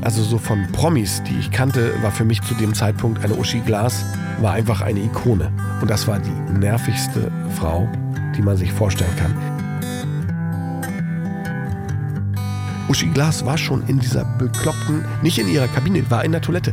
Also so von Promis, die ich kannte, war für mich zu dem Zeitpunkt eine Uschi Glas, war einfach eine Ikone. Und das war die nervigste Frau, die man sich vorstellen kann. Uschi Glas war schon in dieser bekloppten, nicht in ihrer Kabine, war in der Toilette.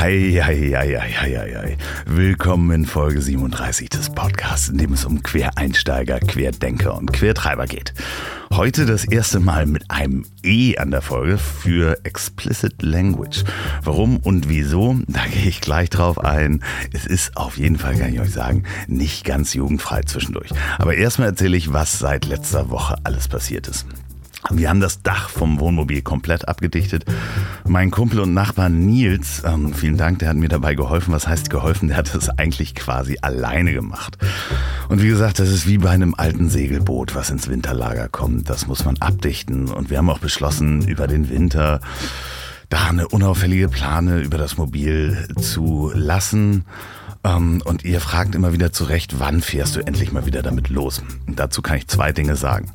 Hei, hei, hei, hei, hei, hei. Willkommen in Folge 37 des Podcasts, in dem es um Quereinsteiger, Querdenker und Quertreiber geht. Heute das erste Mal mit einem E an der Folge für Explicit Language. Warum und wieso, da gehe ich gleich drauf ein. Es ist auf jeden Fall, kann ich euch sagen, nicht ganz jugendfrei zwischendurch. Aber erstmal erzähle ich, was seit letzter Woche alles passiert ist. Wir haben das Dach vom Wohnmobil komplett abgedichtet. Mein Kumpel und Nachbar Nils, ähm, vielen Dank, der hat mir dabei geholfen. Was heißt geholfen? Der hat es eigentlich quasi alleine gemacht. Und wie gesagt, das ist wie bei einem alten Segelboot, was ins Winterlager kommt. Das muss man abdichten. Und wir haben auch beschlossen, über den Winter da eine unauffällige Plane über das Mobil zu lassen. Ähm, und ihr fragt immer wieder zurecht, wann fährst du endlich mal wieder damit los? Und dazu kann ich zwei Dinge sagen.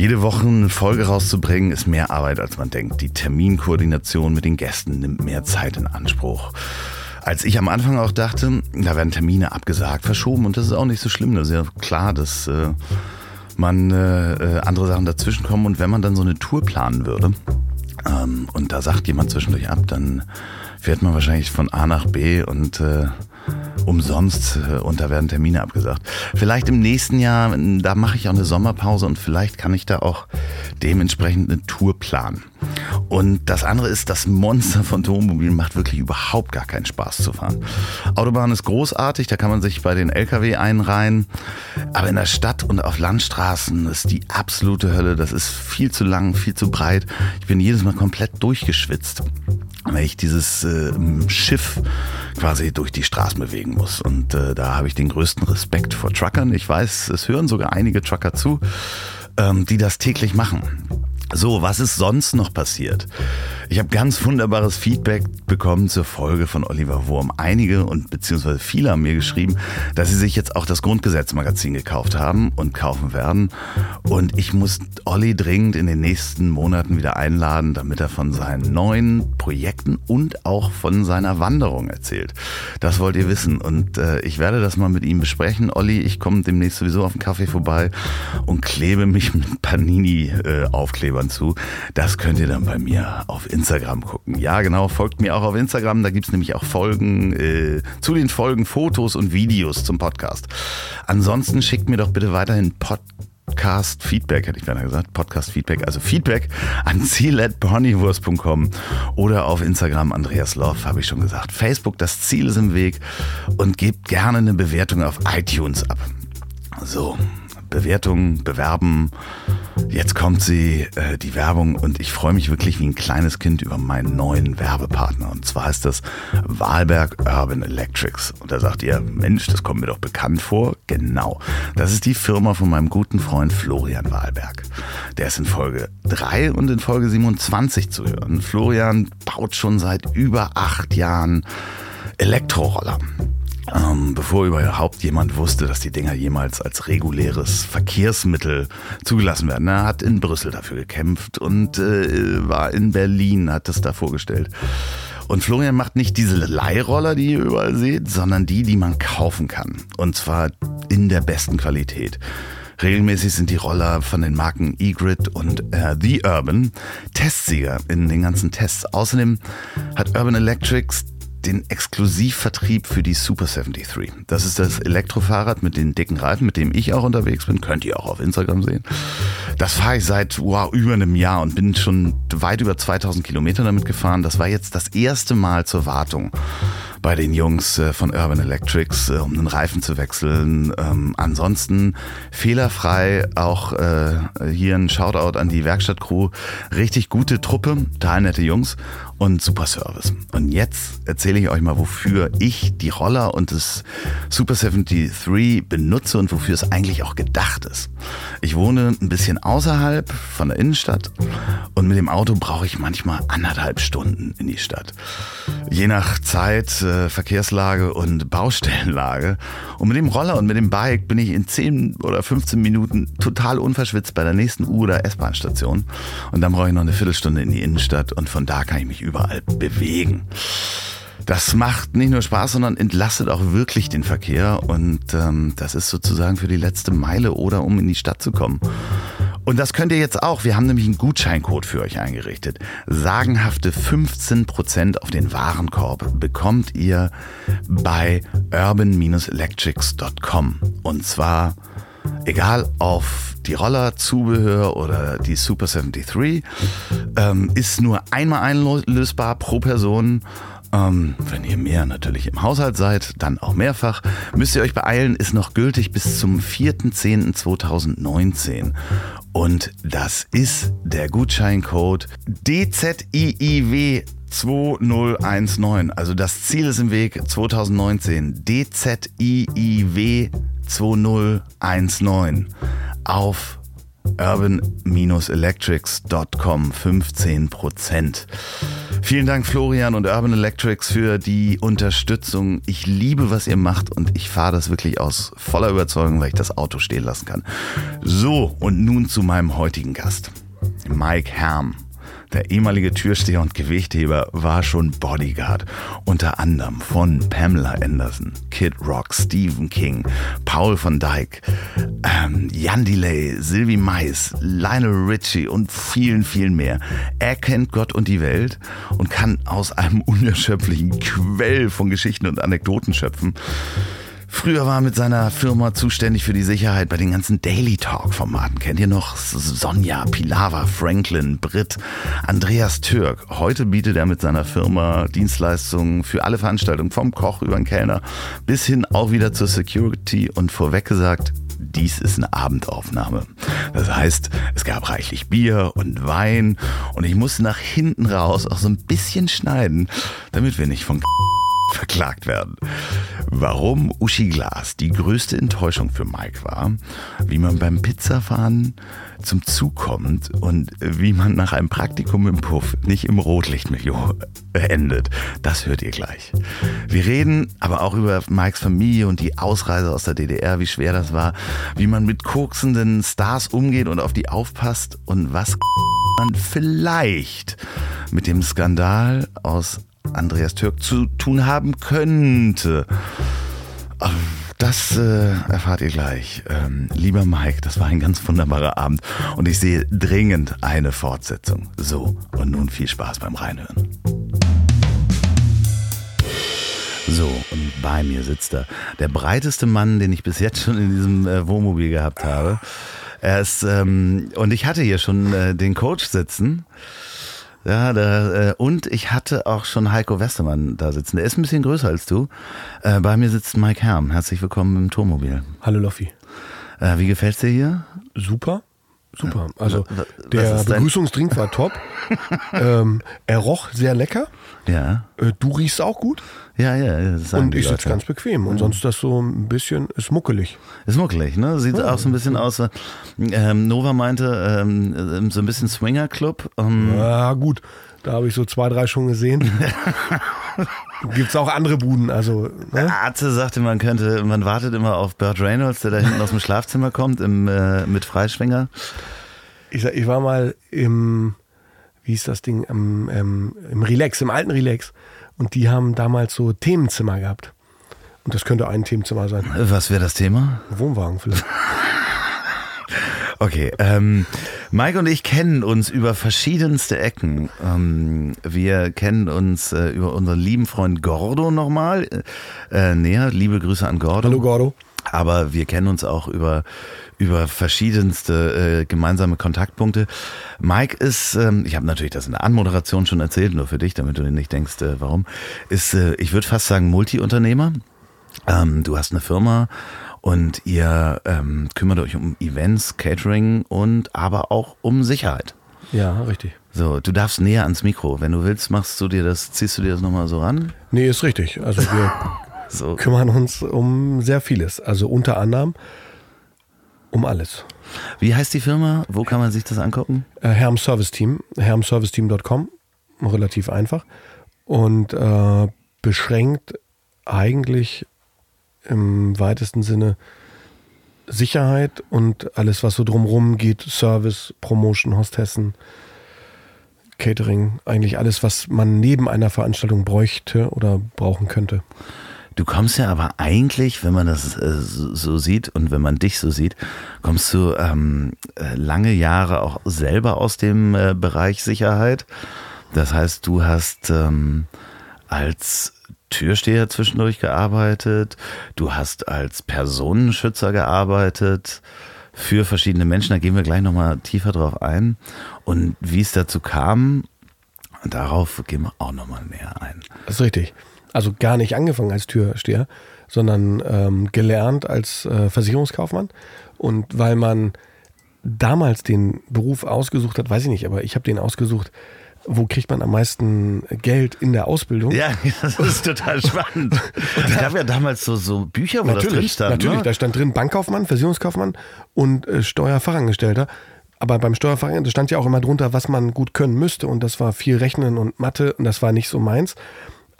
Jede Woche eine Folge rauszubringen, ist mehr Arbeit, als man denkt. Die Terminkoordination mit den Gästen nimmt mehr Zeit in Anspruch. Als ich am Anfang auch dachte, da werden Termine abgesagt, verschoben und das ist auch nicht so schlimm. Das ist ja klar, dass äh, man äh, äh andere Sachen dazwischenkommen und wenn man dann so eine Tour planen würde ähm, und da sagt jemand zwischendurch ab, dann fährt man wahrscheinlich von A nach B und äh, umsonst äh, und da werden Termine abgesagt. Vielleicht im nächsten Jahr, da mache ich auch eine Sommerpause und vielleicht kann ich da auch dementsprechend eine Tour planen. Und das andere ist, das Monster von Wohnmobil macht wirklich überhaupt gar keinen Spaß zu fahren. Autobahn ist großartig, da kann man sich bei den LKW einreihen. Aber in der Stadt und auf Landstraßen ist die absolute Hölle. Das ist viel zu lang, viel zu breit. Ich bin jedes Mal komplett durchgeschwitzt wenn ich dieses äh, Schiff quasi durch die Straßen bewegen muss. Und äh, da habe ich den größten Respekt vor Truckern. Ich weiß, es hören sogar einige Trucker zu, ähm, die das täglich machen. So, was ist sonst noch passiert? Ich habe ganz wunderbares Feedback bekommen zur Folge von Oliver Wurm. Einige und beziehungsweise viele haben mir geschrieben, dass sie sich jetzt auch das Grundgesetzmagazin gekauft haben und kaufen werden. Und ich muss Olli dringend in den nächsten Monaten wieder einladen, damit er von seinen neuen Projekten und auch von seiner Wanderung erzählt. Das wollt ihr wissen. Und äh, ich werde das mal mit ihm besprechen. Olli, ich komme demnächst sowieso auf den Kaffee vorbei und klebe mich mit Panini-Aufklebern äh, zu. Das könnt ihr dann bei mir auf Instagram Instagram gucken. Ja, genau, folgt mir auch auf Instagram. Da gibt es nämlich auch Folgen, äh, zu den Folgen Fotos und Videos zum Podcast. Ansonsten schickt mir doch bitte weiterhin Podcast Feedback, hätte ich gerne gesagt. Podcast Feedback, also Feedback an ziel.ponywurst.com oder auf Instagram Andreas Love, habe ich schon gesagt. Facebook, das Ziel ist im Weg und gebt gerne eine Bewertung auf iTunes ab. So, Bewertung, bewerben Jetzt kommt sie, äh, die Werbung, und ich freue mich wirklich wie ein kleines Kind über meinen neuen Werbepartner. Und zwar ist das Wahlberg Urban Electrics. Und da sagt ihr, Mensch, das kommt mir doch bekannt vor. Genau. Das ist die Firma von meinem guten Freund Florian Wahlberg. Der ist in Folge 3 und in Folge 27 zu hören. Florian baut schon seit über acht Jahren Elektroroller. Ähm, bevor überhaupt jemand wusste, dass die Dinger jemals als reguläres Verkehrsmittel zugelassen werden. Er hat in Brüssel dafür gekämpft und äh, war in Berlin, hat das da vorgestellt. Und Florian macht nicht diese Leihroller, die ihr überall seht, sondern die, die man kaufen kann. Und zwar in der besten Qualität. Regelmäßig sind die Roller von den Marken eGrid und äh, The Urban Testsieger in den ganzen Tests. Außerdem hat Urban Electrics den Exklusivvertrieb für die Super 73. Das ist das Elektrofahrrad mit den dicken Reifen, mit dem ich auch unterwegs bin. Könnt ihr auch auf Instagram sehen. Das fahre ich seit wow, über einem Jahr und bin schon weit über 2000 Kilometer damit gefahren. Das war jetzt das erste Mal zur Wartung bei den Jungs äh, von Urban Electrics, äh, um den Reifen zu wechseln. Ähm, ansonsten fehlerfrei auch äh, hier ein Shoutout an die Werkstattcrew. Richtig gute Truppe, total nette Jungs und super Service. Und jetzt erzähle ich euch mal, wofür ich die Roller und das Super 73 benutze und wofür es eigentlich auch gedacht ist. Ich wohne ein bisschen außerhalb von der Innenstadt und mit dem Auto brauche ich manchmal anderthalb Stunden in die Stadt. Je nach Zeit, äh, Verkehrslage und Baustellenlage. Und mit dem Roller und mit dem Bike bin ich in 10 oder 15 Minuten total unverschwitzt bei der nächsten U- oder S-Bahn-Station. Und dann brauche ich noch eine Viertelstunde in die Innenstadt und von da kann ich mich überall bewegen. Das macht nicht nur Spaß, sondern entlastet auch wirklich den Verkehr. Und ähm, das ist sozusagen für die letzte Meile oder um in die Stadt zu kommen. Und das könnt ihr jetzt auch. Wir haben nämlich einen Gutscheincode für euch eingerichtet. Sagenhafte 15% auf den Warenkorb bekommt ihr bei urban-electrics.com. Und zwar egal auf die Roller, Zubehör oder die Super 73, ähm, ist nur einmal einlösbar pro Person. Ähm, wenn ihr mehr natürlich im Haushalt seid, dann auch mehrfach. Müsst ihr euch beeilen, ist noch gültig bis zum 4.10.2019. Und das ist der Gutscheincode DZIIW 2019. Also das Ziel ist im Weg 2019. DZIIW 2019 auf urban-electrics.com 15%. Vielen Dank Florian und Urban Electrics für die Unterstützung. Ich liebe, was ihr macht und ich fahre das wirklich aus voller Überzeugung, weil ich das Auto stehen lassen kann. So, und nun zu meinem heutigen Gast, Mike Herm. Der ehemalige Türsteher und Gewichtheber war schon Bodyguard, unter anderem von Pamela Anderson, Kid Rock, Stephen King, Paul von Dyke, ähm, Jan Delay, Sylvie Mais, Lionel Richie und vielen, vielen mehr. Er kennt Gott und die Welt und kann aus einem unerschöpflichen Quell von Geschichten und Anekdoten schöpfen. Früher war er mit seiner Firma zuständig für die Sicherheit bei den ganzen Daily Talk-Formaten. Kennt ihr noch Sonja, Pilava, Franklin, Britt, Andreas Türk? Heute bietet er mit seiner Firma Dienstleistungen für alle Veranstaltungen, vom Koch über den Kellner bis hin auch wieder zur Security und vorweg gesagt, dies ist eine Abendaufnahme. Das heißt, es gab reichlich Bier und Wein und ich musste nach hinten raus auch so ein bisschen schneiden, damit wir nicht von verklagt werden. Warum Uschi Glas die größte Enttäuschung für Mike war, wie man beim Pizzafahren zum Zug kommt und wie man nach einem Praktikum im Puff nicht im Rotlichtmilieu endet, das hört ihr gleich. Wir reden aber auch über Mikes Familie und die Ausreise aus der DDR, wie schwer das war, wie man mit koksenden Stars umgeht und auf die aufpasst und was man vielleicht mit dem Skandal aus Andreas Türk zu tun haben könnte. Das äh, erfahrt ihr gleich. Ähm, lieber Mike, das war ein ganz wunderbarer Abend und ich sehe dringend eine Fortsetzung. So, und nun viel Spaß beim Reinhören. So, und bei mir sitzt er. Der breiteste Mann, den ich bis jetzt schon in diesem äh, Wohnmobil gehabt habe. Er ist, ähm, und ich hatte hier schon äh, den Coach sitzen. Ja, da, äh, und ich hatte auch schon Heiko Westermann da sitzen. Der ist ein bisschen größer als du. Äh, bei mir sitzt Mike Herm. Herzlich willkommen im Tourmobil. Hallo Loffi. Äh, wie gefällt's dir hier? Super. Super. Also der Begrüßungsdrink war top. ähm, er roch sehr lecker. Ja, Äh, du riechst auch gut. ja, ja. Und ich sitze ganz bequem. Und sonst das so ein bisschen, ist muckelig. Ist muckelig, ne? Sieht auch so ein bisschen aus. Ähm, Nova meinte, ähm, so ein bisschen Swinger-Club. Ähm, Ja, gut. Da habe ich so zwei, drei schon gesehen. Gibt's auch andere Buden, also. Ne? Arzt sagte, man könnte, man wartet immer auf Burt Reynolds, der da hinten aus dem Schlafzimmer kommt, im, äh, mit Freischwinger. Ich, ich war mal im, wie hieß das Ding, im, ähm, im Relax, im alten Relax. Und die haben damals so Themenzimmer gehabt. Und das könnte ein Themenzimmer sein. Was wäre das Thema? Wohnwagen vielleicht. Okay, ähm, Mike und ich kennen uns über verschiedenste Ecken. Ähm, wir kennen uns äh, über unseren lieben Freund Gordo nochmal äh, näher. Liebe Grüße an Gordo. Hallo Gordo. aber wir kennen uns auch über, über verschiedenste äh, gemeinsame Kontaktpunkte. Mike ist, ähm, ich habe natürlich das in der Anmoderation schon erzählt, nur für dich, damit du nicht denkst, äh, warum, ist, äh, ich würde fast sagen, Multi-Unternehmer. Ähm, du hast eine Firma und ihr ähm, kümmert euch um Events, Catering und aber auch um Sicherheit. Ja, richtig. So, du darfst näher ans Mikro. Wenn du willst, machst du dir das, ziehst du dir das nochmal so ran? Nee, ist richtig. Also wir so. kümmern uns um sehr vieles. Also unter anderem um alles. Wie heißt die Firma? Wo kann man sich das angucken? Äh, Herm Service Team, hermserviceteam.com, relativ einfach. Und äh, beschränkt eigentlich im weitesten Sinne Sicherheit und alles, was so drumherum geht, Service, Promotion, Hostessen, Catering, eigentlich alles, was man neben einer Veranstaltung bräuchte oder brauchen könnte. Du kommst ja aber eigentlich, wenn man das äh, so sieht und wenn man dich so sieht, kommst du ähm, äh, lange Jahre auch selber aus dem äh, Bereich Sicherheit. Das heißt, du hast ähm, als Türsteher zwischendurch gearbeitet, du hast als Personenschützer gearbeitet für verschiedene Menschen. Da gehen wir gleich nochmal tiefer drauf ein. Und wie es dazu kam, darauf gehen wir auch nochmal näher ein. Das ist richtig. Also gar nicht angefangen als Türsteher, sondern ähm, gelernt als äh, Versicherungskaufmann. Und weil man damals den Beruf ausgesucht hat, weiß ich nicht, aber ich habe den ausgesucht, wo kriegt man am meisten Geld in der Ausbildung? Ja, das ist total spannend. Es gab ja damals so, so Bücher, wo natürlich, das drin stand. Natürlich, ne? da stand drin Bankkaufmann, Versicherungskaufmann und äh, Steuerfachangestellter. Aber beim Steuerfachangestellten stand ja auch immer drunter, was man gut können müsste. Und das war viel Rechnen und Mathe und das war nicht so meins.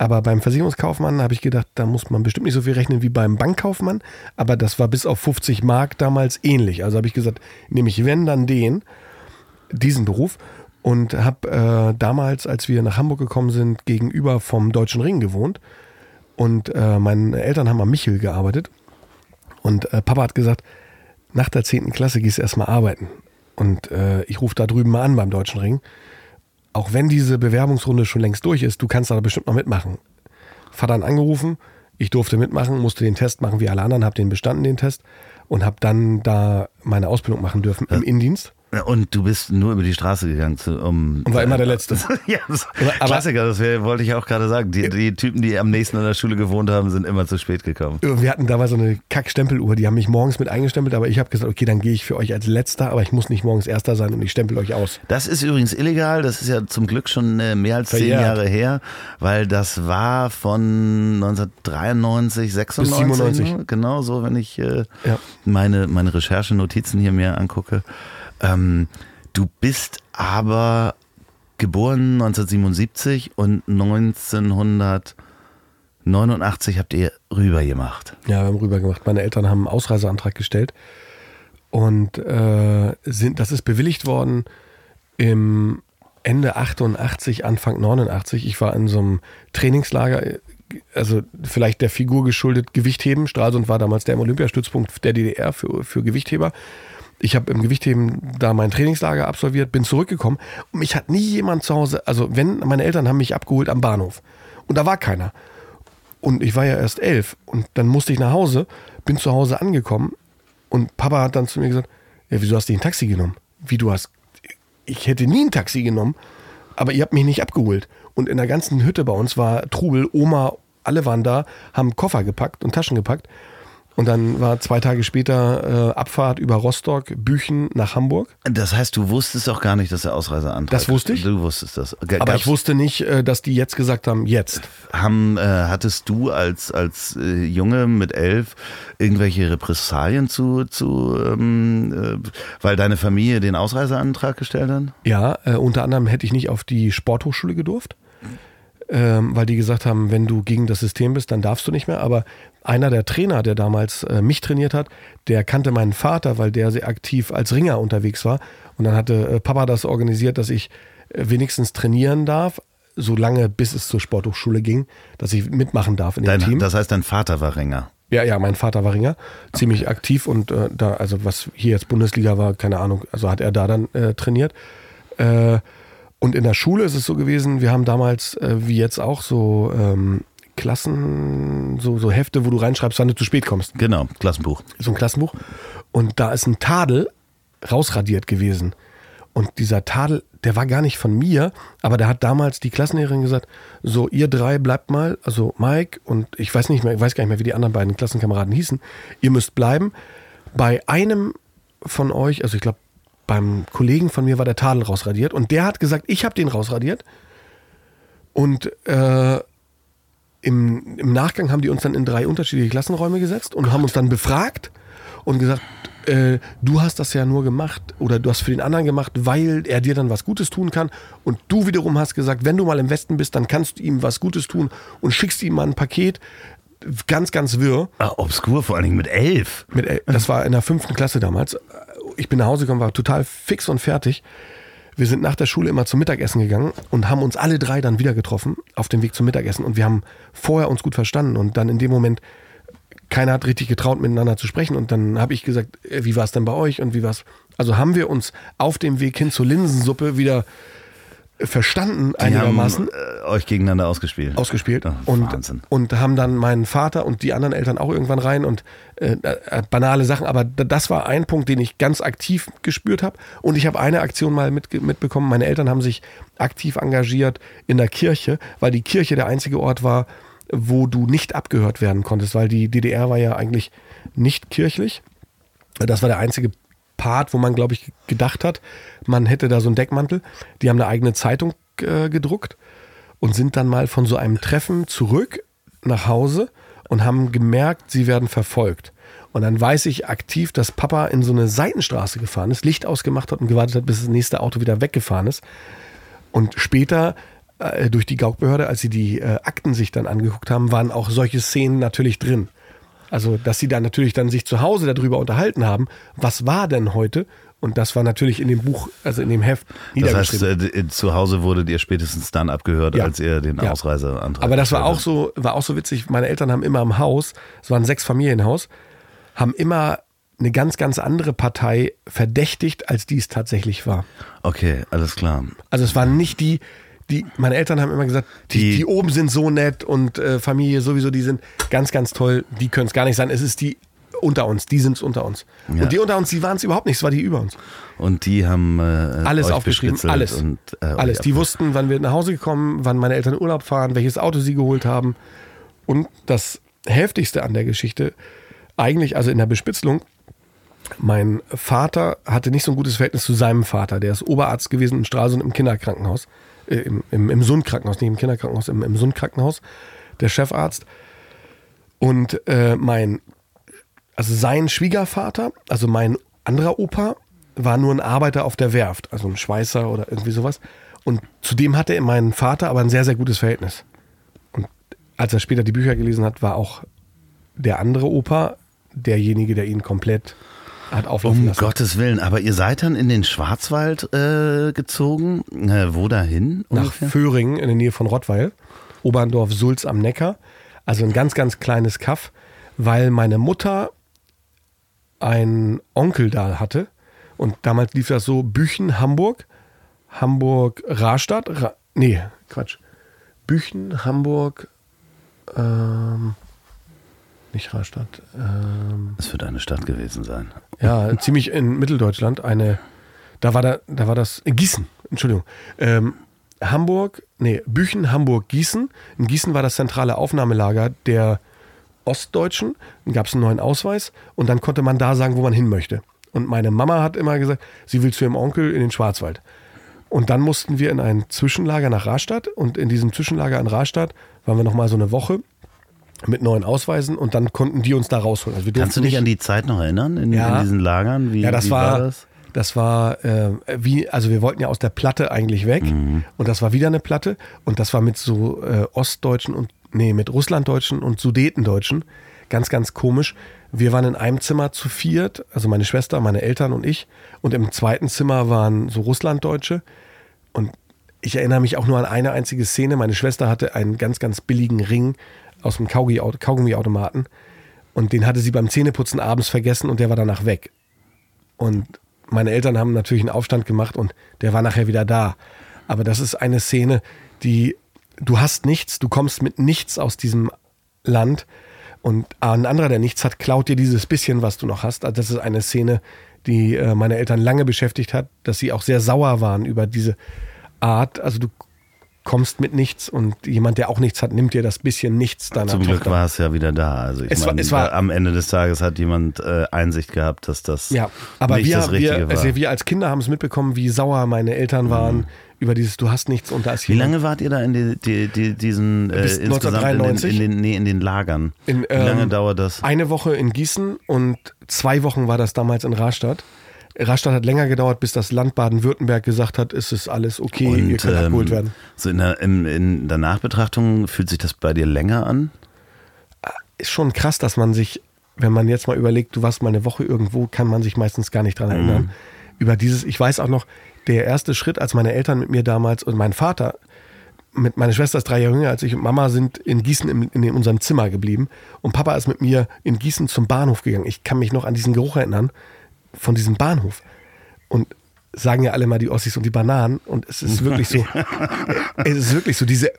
Aber beim Versicherungskaufmann habe ich gedacht, da muss man bestimmt nicht so viel rechnen wie beim Bankkaufmann. Aber das war bis auf 50 Mark damals ähnlich. Also habe ich gesagt, nehme ich wenn dann den, diesen Beruf und habe äh, damals, als wir nach Hamburg gekommen sind, gegenüber vom Deutschen Ring gewohnt. Und äh, meine Eltern haben am Michel gearbeitet. Und äh, Papa hat gesagt, nach der 10. Klasse gehst du erstmal arbeiten. Und äh, ich rufe da drüben mal an beim Deutschen Ring. Auch wenn diese Bewerbungsrunde schon längst durch ist, du kannst da bestimmt noch mitmachen. Vater hat angerufen, ich durfte mitmachen, musste den Test machen wie alle anderen, habe den bestanden, den Test. Und habe dann da meine Ausbildung machen dürfen im Indienst. Und du bist nur über die Straße gegangen, zu, um. Und war immer der Letzte. ja, das aber, Klassiker, das wär, wollte ich auch gerade sagen. Die, die, Typen, die am nächsten an der Schule gewohnt haben, sind immer zu spät gekommen. Wir hatten da mal so eine Kack-Stempeluhr, die haben mich morgens mit eingestempelt, aber ich habe gesagt, okay, dann gehe ich für euch als Letzter, aber ich muss nicht morgens Erster sein und ich stempel euch aus. Das ist übrigens illegal, das ist ja zum Glück schon äh, mehr als zehn Jahre her, weil das war von 1993, 96. Bis 97. Ne? Genau so, wenn ich äh, ja. meine, meine Recherchenotizen hier mir angucke. Ähm, du bist aber geboren 1977 und 1989 habt ihr rüber gemacht. Ja, wir haben rüber gemacht. Meine Eltern haben einen Ausreiseantrag gestellt und äh, sind, das ist bewilligt worden im Ende 88, Anfang 89. Ich war in so einem Trainingslager, also vielleicht der Figur geschuldet, Gewichtheben. Stralsund war damals der Olympiastützpunkt der DDR für, für Gewichtheber ich habe im Gewichtheben da mein Trainingslager absolviert, bin zurückgekommen und mich hat nie jemand zu Hause, also wenn, meine Eltern haben mich abgeholt am Bahnhof und da war keiner. Und ich war ja erst elf und dann musste ich nach Hause, bin zu Hause angekommen und Papa hat dann zu mir gesagt, ja, wieso hast du ein Taxi genommen? Wie du hast, ich hätte nie ein Taxi genommen, aber ihr habt mich nicht abgeholt. Und in der ganzen Hütte bei uns war Trubel, Oma, alle waren da, haben Koffer gepackt und Taschen gepackt. Und dann war zwei Tage später äh, Abfahrt über Rostock, Büchen nach Hamburg. Das heißt, du wusstest auch gar nicht, dass der Ausreiseantrag. Das wusste ich. Du wusstest das. G Aber ich wusste nicht, äh, dass die jetzt gesagt haben, jetzt. Haben, äh, hattest du als, als äh, Junge mit elf irgendwelche Repressalien zu, zu ähm, äh, weil deine Familie den Ausreiseantrag gestellt hat? Ja, äh, unter anderem hätte ich nicht auf die Sporthochschule gedurft ähm, weil die gesagt haben, wenn du gegen das System bist, dann darfst du nicht mehr. Aber einer der Trainer, der damals äh, mich trainiert hat, der kannte meinen Vater, weil der sehr aktiv als Ringer unterwegs war. Und dann hatte äh, Papa das organisiert, dass ich äh, wenigstens trainieren darf, solange bis es zur Sporthochschule ging, dass ich mitmachen darf in dem dein, Team. Das heißt, dein Vater war Ringer? Ja, ja, mein Vater war Ringer, ziemlich okay. aktiv und äh, da, also was hier jetzt Bundesliga war, keine Ahnung, also hat er da dann äh, trainiert. Äh, und in der Schule ist es so gewesen, wir haben damals, äh, wie jetzt auch, so ähm, Klassen, so, so Hefte, wo du reinschreibst, wann du zu spät kommst. Genau, Klassenbuch. So ein Klassenbuch. Und da ist ein Tadel rausradiert gewesen. Und dieser Tadel, der war gar nicht von mir, aber da hat damals die Klassenlehrerin gesagt, so ihr drei bleibt mal, also Mike und ich weiß nicht mehr, ich weiß gar nicht mehr, wie die anderen beiden Klassenkameraden hießen, ihr müsst bleiben. Bei einem von euch, also ich glaube, beim Kollegen von mir war der Tadel rausradiert und der hat gesagt, ich habe den rausradiert. Und äh, im, im Nachgang haben die uns dann in drei unterschiedliche Klassenräume gesetzt und haben uns dann befragt und gesagt, äh, du hast das ja nur gemacht oder du hast für den anderen gemacht, weil er dir dann was Gutes tun kann. Und du wiederum hast gesagt, wenn du mal im Westen bist, dann kannst du ihm was Gutes tun und schickst ihm mal ein Paket. Ganz, ganz wirr. Ah, obskur, vor allen Dingen mit elf. Mit, el- das war in der fünften Klasse damals. Ich bin nach Hause gekommen, war total fix und fertig. Wir sind nach der Schule immer zum Mittagessen gegangen und haben uns alle drei dann wieder getroffen auf dem Weg zum Mittagessen. Und wir haben vorher uns gut verstanden und dann in dem Moment, keiner hat richtig getraut, miteinander zu sprechen. Und dann habe ich gesagt, äh, wie war es denn bei euch und wie war es? Also haben wir uns auf dem Weg hin zur Linsensuppe wieder verstanden Die einigermaßen äh, euch gegeneinander ausgespielt. ausgespielt Ja, und, Wahnsinn. und haben dann meinen Vater und die anderen Eltern auch irgendwann rein und äh, äh, banale Sachen, aber das war ein Punkt, den ich ganz aktiv gespürt habe und ich habe eine Aktion mal mit, mitbekommen, meine Eltern haben sich aktiv engagiert in der Kirche, weil die Kirche der einzige Ort war, wo du nicht abgehört werden konntest, weil die DDR war ja eigentlich nicht kirchlich. Das war der einzige Part, wo man, glaube ich, gedacht hat, man hätte da so einen Deckmantel. Die haben eine eigene Zeitung äh, gedruckt und sind dann mal von so einem Treffen zurück nach Hause und haben gemerkt, sie werden verfolgt. Und dann weiß ich aktiv, dass Papa in so eine Seitenstraße gefahren ist, Licht ausgemacht hat und gewartet hat, bis das nächste Auto wieder weggefahren ist. Und später äh, durch die Gaukbehörde, als sie die äh, Akten sich dann angeguckt haben, waren auch solche Szenen natürlich drin. Also, dass sie dann natürlich dann sich zu Hause darüber unterhalten haben, was war denn heute? Und das war natürlich in dem Buch, also in dem Heft Das heißt, äh, zu Hause wurdet ihr spätestens dann abgehört, Ja. als ihr den Ja. Ausreiseantrag Aber das war auch so, war auch so witzig. Meine Eltern haben immer im Haus, es war ein Sechs-Familienhaus, haben immer eine ganz, ganz andere Partei verdächtigt, als die es tatsächlich war. Okay, alles klar. Also es waren nicht die, die, meine Eltern haben immer gesagt, die, Die- die, oben sind so nett und äh, Familie sowieso, die sind ganz, ganz toll, die können es gar nicht sein. Es ist die unter uns, die sind es unter uns. Ja. Und die unter uns, die waren es überhaupt nicht, es war die über uns. Und die haben äh, Alles aufgeschrieben, alles. Und, äh, Alles. Die wussten, wann wir nach Hause gekommen, wann meine Eltern in Urlaub fahren, welches Auto sie geholt haben. Und das Heftigste an der Geschichte, eigentlich, also in der Bespitzelung, mein Vater hatte nicht so ein gutes Verhältnis zu seinem Vater. Der ist Oberarzt gewesen in Stralsund im Kinderkrankenhaus. Äh, Im, im, im Sundkrankenhaus, nicht im Kinderkrankenhaus, im, im Sundkrankenhaus. Der Chefarzt. Und äh, mein, also sein Schwiegervater, also mein anderer Opa, war nur ein Arbeiter auf der Werft, also ein Schweißer oder irgendwie sowas. Und zudem hatte mein Vater aber ein sehr, sehr gutes Verhältnis. Und als er später die Bücher gelesen hat, war auch der andere Opa derjenige, der ihn komplett hat auflaufen Um lassen. Gottes Willen, aber ihr seid dann in den Schwarzwald äh, gezogen. Äh, wo dahin? nach ungefähr? Föhringen in der Nähe von Rottweil, Oberndorf Sulz am Neckar. Also ein ganz, ganz kleines Kaff, weil meine Mutter einen Onkel da hatte. Und damals lief das so: Büchen, Hamburg, Hamburg, Rastatt. Ra nee, Quatsch. Büchen, Hamburg, ähm, nicht Rastatt. Ähm, Das wird eine Stadt gewesen sein. ja, ziemlich in Mitteldeutschland. Eine, da war da, da war das in Gießen. Entschuldigung. Ähm, Hamburg, nee, Büchen, Hamburg, Gießen. In Gießen war das zentrale Aufnahmelager der Ostdeutschen. Dann gab es einen neuen Ausweis und dann konnte man da sagen, wo man hin möchte. Und meine Mama hat immer gesagt, sie will zu ihrem Onkel in den Schwarzwald. Und dann mussten wir in ein Zwischenlager nach Rastatt und in diesem Zwischenlager in Rastatt waren wir noch mal so eine Woche mit neuen Ausweisen und dann konnten die uns da rausholen. Also Kannst du dich nicht- an die Zeit noch erinnern, in, Ja. in diesen Lagern? Wie, ja, das wie war, das? das war äh, wie, also wir wollten ja aus der Platte eigentlich weg und das war wieder eine Platte und das war mit so äh, Ostdeutschen und nee, mit Russlanddeutschen und Sudetendeutschen. Ganz, ganz komisch. Wir waren in einem Zimmer zu viert, also meine Schwester, meine Eltern und ich. Und im zweiten Zimmer waren so Russlanddeutsche. Und ich erinnere mich auch nur an eine einzige Szene. Meine Schwester hatte einen ganz, ganz billigen Ring aus dem Kaugummi- Kaugummiautomaten. Und den hatte sie beim Zähneputzen abends vergessen und der war danach weg. Und meine Eltern haben natürlich einen Aufstand gemacht und der war nachher wieder da. Aber das ist eine Szene, die du hast nichts, du kommst mit nichts aus diesem Land und ein anderer, der nichts hat, klaut dir dieses bisschen, was du noch hast. Also das ist eine Szene, die äh, meine Eltern lange beschäftigt hat, dass sie auch sehr sauer waren über diese Art. Also du kommst mit nichts und jemand, der auch nichts hat, nimmt dir das bisschen nichts deiner Zum Glück war es ja wieder da. Also ich Es war- meine, es war- am Ende des Tages hat jemand äh, Einsicht gehabt, dass das Ja, aber nicht wir, das Richtige wir, war. also wir als Kinder haben es mitbekommen, wie sauer meine Eltern waren über dieses Du hast nichts und da ist Wie lange wart ihr da in die, die, die, diesen äh, insgesamt in den, 1993? in, den, nee, in den Lagern? In, Wie lange ähm, dauert das? Eine Woche in Gießen und zwei Wochen war das damals in Rastatt. Rastatt hat länger gedauert, bis das Land Baden-Württemberg gesagt hat, es ist alles okay, ihr könnt abgeholt ähm, werden. so in, der, in, in der Nachbetrachtung fühlt sich das bei dir länger an? Ist schon krass, dass man sich, wenn man jetzt mal überlegt, du warst mal eine Woche irgendwo, kann man sich meistens gar nicht dran erinnern. Über dieses, ich weiß auch noch, der erste Schritt, als meine Eltern mit mir damals und mein Vater, mit meine Schwester ist drei Jahre jünger als ich und Mama sind in Gießen im, in unserem Zimmer geblieben und Papa ist mit mir in Gießen zum Bahnhof gegangen. Ich kann mich noch an diesen Geruch erinnern von diesem Bahnhof. Und sagen ja alle mal die Ossis und die Bananen und es ist wirklich so, es ist wirklich so diese,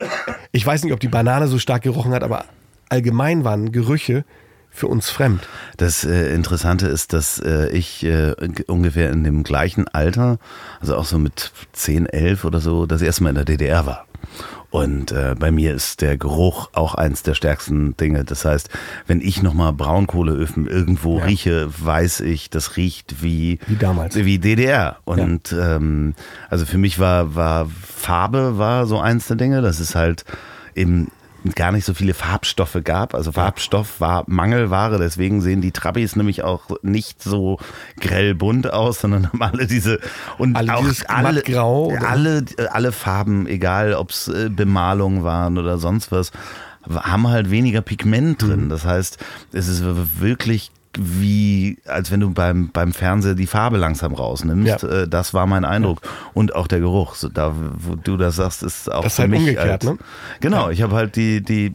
ich weiß nicht, ob die Banane so stark gerochen hat, aber allgemein waren Gerüche für uns fremd. Das äh, Interessante ist, dass äh, ich äh, ungefähr in dem gleichen Alter, also auch so mit 10, 11 oder so, das erste Mal in der DDR war. Und äh, bei mir ist der Geruch auch eins der stärksten Dinge. Das heißt, wenn ich nochmal Braunkohleöfen irgendwo Ja. rieche, weiß ich, das riecht wie, Wie damals. Wie DDR. Und ähm, also für mich war, war Farbe war so eins der Dinge. Das ist halt eben gar nicht so viele Farbstoffe gab. Also Farbstoff war Mangelware, deswegen sehen die Trabis nämlich auch nicht so grell bunt aus, sondern haben alle diese und Alle auch alle, oder? alle, alle Farben, egal ob es äh, Bemalungen waren oder sonst was, haben halt weniger Pigment Mhm. drin. Das heißt, es ist wirklich wie, als wenn du beim, beim Fernseher die Farbe langsam rausnimmst. Ja. Äh, Das war mein Eindruck. Und auch der Geruch. So, da, wo du das sagst, ist auch Das ist für halt mich umgekehrt, halt, ne? Genau, ich habe halt die, die,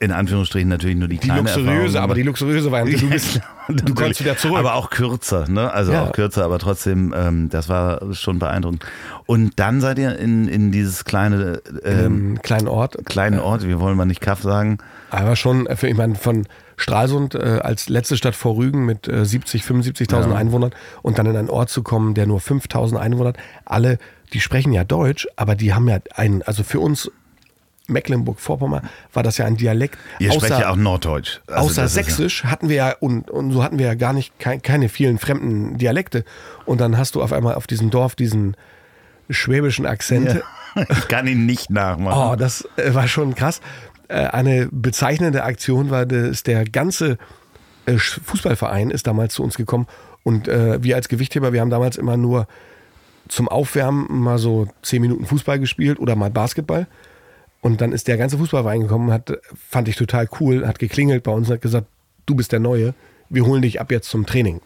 in Anführungsstrichen natürlich nur die, Die kleine luxuriöse, Erfahrung aber die luxuriöse Variante, du bist, du kommst wieder zurück. aber auch kürzer, ne? Also Ja. auch kürzer, aber trotzdem, ähm, das war schon beeindruckend. Und dann seid ihr in, in dieses kleine, ähm, im kleinen Ort. kleinen Ort, wir wollen mal nicht Kaff sagen. Aber schon, äh, für, ich meine, von Stralsund äh, als letzte Stadt vor Rügen mit äh, 70, 75.000 Ja. Einwohnern und dann in einen Ort zu kommen, der nur 5.000 Einwohner hat. Alle, die sprechen ja Deutsch, aber die haben ja einen, also für uns Mecklenburg-Vorpommern war das ja ein Dialekt. Ihr sprecht ja auch Norddeutsch. Also außer ist ja- Sächsisch hatten wir ja, und, und so hatten wir ja gar nicht, kein, keine vielen fremden Dialekte. Und dann hast du auf einmal auf diesem Dorf diesen schwäbischen Akzent. Ich kann ihn nicht nachmachen. Oh, das äh, war schon krass. Äh, Eine bezeichnende Aktion war, dass der ganze äh, Fußballverein ist damals zu uns gekommen und äh, wir als Gewichtheber, wir haben damals immer nur zum Aufwärmen mal so zehn Minuten Fußball gespielt oder mal Basketball. Und dann ist der ganze Fußballverein gekommen, hat, fand ich total cool, hat geklingelt bei uns und hat gesagt, du bist der Neue, wir holen dich ab jetzt zum Training.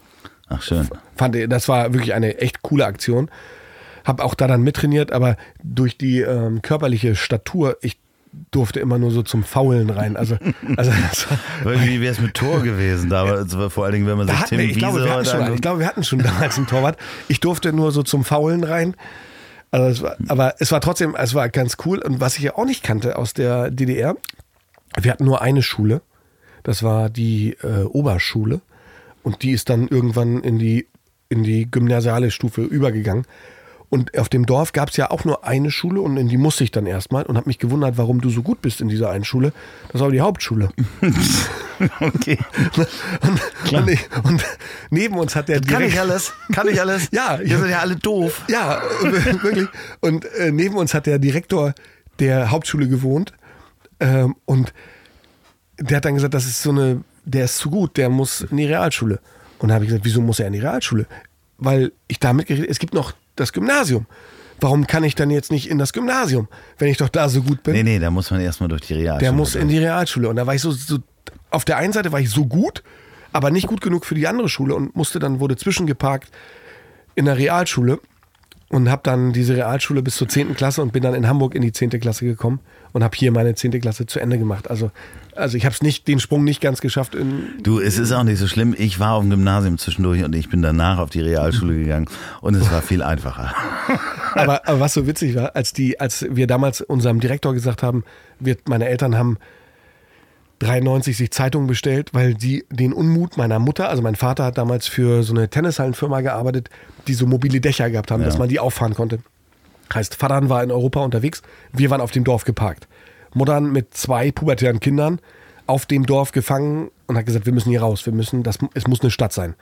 Ach schön. Fand, das war wirklich eine echt coole Aktion. Hab auch da dann mittrainiert, aber durch die ähm, körperliche Statur, ich durfte immer nur so zum Faulen rein. Also, also das war, Weil Wie wäre es mit Tor gewesen? Da, vor allen Dingen, wenn man sich Tim ich, Wiese glaube, wir hatten schon, ich glaube, wir hatten schon damals einen Torwart. Ich durfte nur so zum Faulen rein. Also es war, aber es war trotzdem, es war ganz cool. Und was ich ja auch nicht kannte aus der DDR, wir hatten nur eine Schule. Das war die äh, Oberschule. Und die ist dann irgendwann in die, in die gymnasiale Stufe übergegangen. Und auf dem Dorf gab es ja auch nur eine Schule und in die musste ich dann erstmal und habe mich gewundert, warum du so gut bist in dieser einen Schule. Das war die Hauptschule. Okay. Und, und, ich, und neben uns hat der Kann direkt- ich alles? Kann ich alles? Ja, Ihr seid ja alle doof. Ja, wirklich. Und äh, neben uns hat der Direktor der Hauptschule gewohnt. Ähm, und der hat dann gesagt, das ist so eine, der ist zu gut, der muss in die Realschule. Und da habe ich gesagt, wieso muss er in die Realschule? Weil ich damit geredet, es gibt noch das Gymnasium. Warum kann ich dann jetzt nicht in das Gymnasium, wenn ich doch da so gut bin? Nee, nee, da muss man erstmal durch die Realschule. Der muss in die Realschule. Und da war ich so, so, auf der einen Seite war ich so gut, aber nicht gut genug für die andere Schule und musste dann, wurde zwischengeparkt in der Realschule und habe dann diese Realschule bis zur 10. Klasse und bin dann in Hamburg in die 10. Klasse gekommen und habe hier meine 10. Klasse zu Ende gemacht. Also Also ich habe es nicht, den Sprung nicht ganz geschafft. Du, es ist auch nicht so schlimm. Ich war auf dem Gymnasium zwischendurch und ich bin danach auf die Realschule gegangen und es war viel einfacher. aber, aber was so witzig war, als die, als wir damals unserem Direktor gesagt haben, wir, meine Eltern haben 93 sich Zeitungen bestellt, weil die den Unmut meiner Mutter, also mein Vater hat damals für so eine Tennishallenfirma gearbeitet, die so mobile Dächer gehabt haben, Ja. dass man die auffahren konnte. Heißt, Vater war in Europa unterwegs, wir waren auf dem Dorf geparkt. Mutter mit zwei pubertären Kindern auf dem Dorf gefangen und hat gesagt, wir müssen hier raus, wir müssen, das, es muss eine Stadt sein.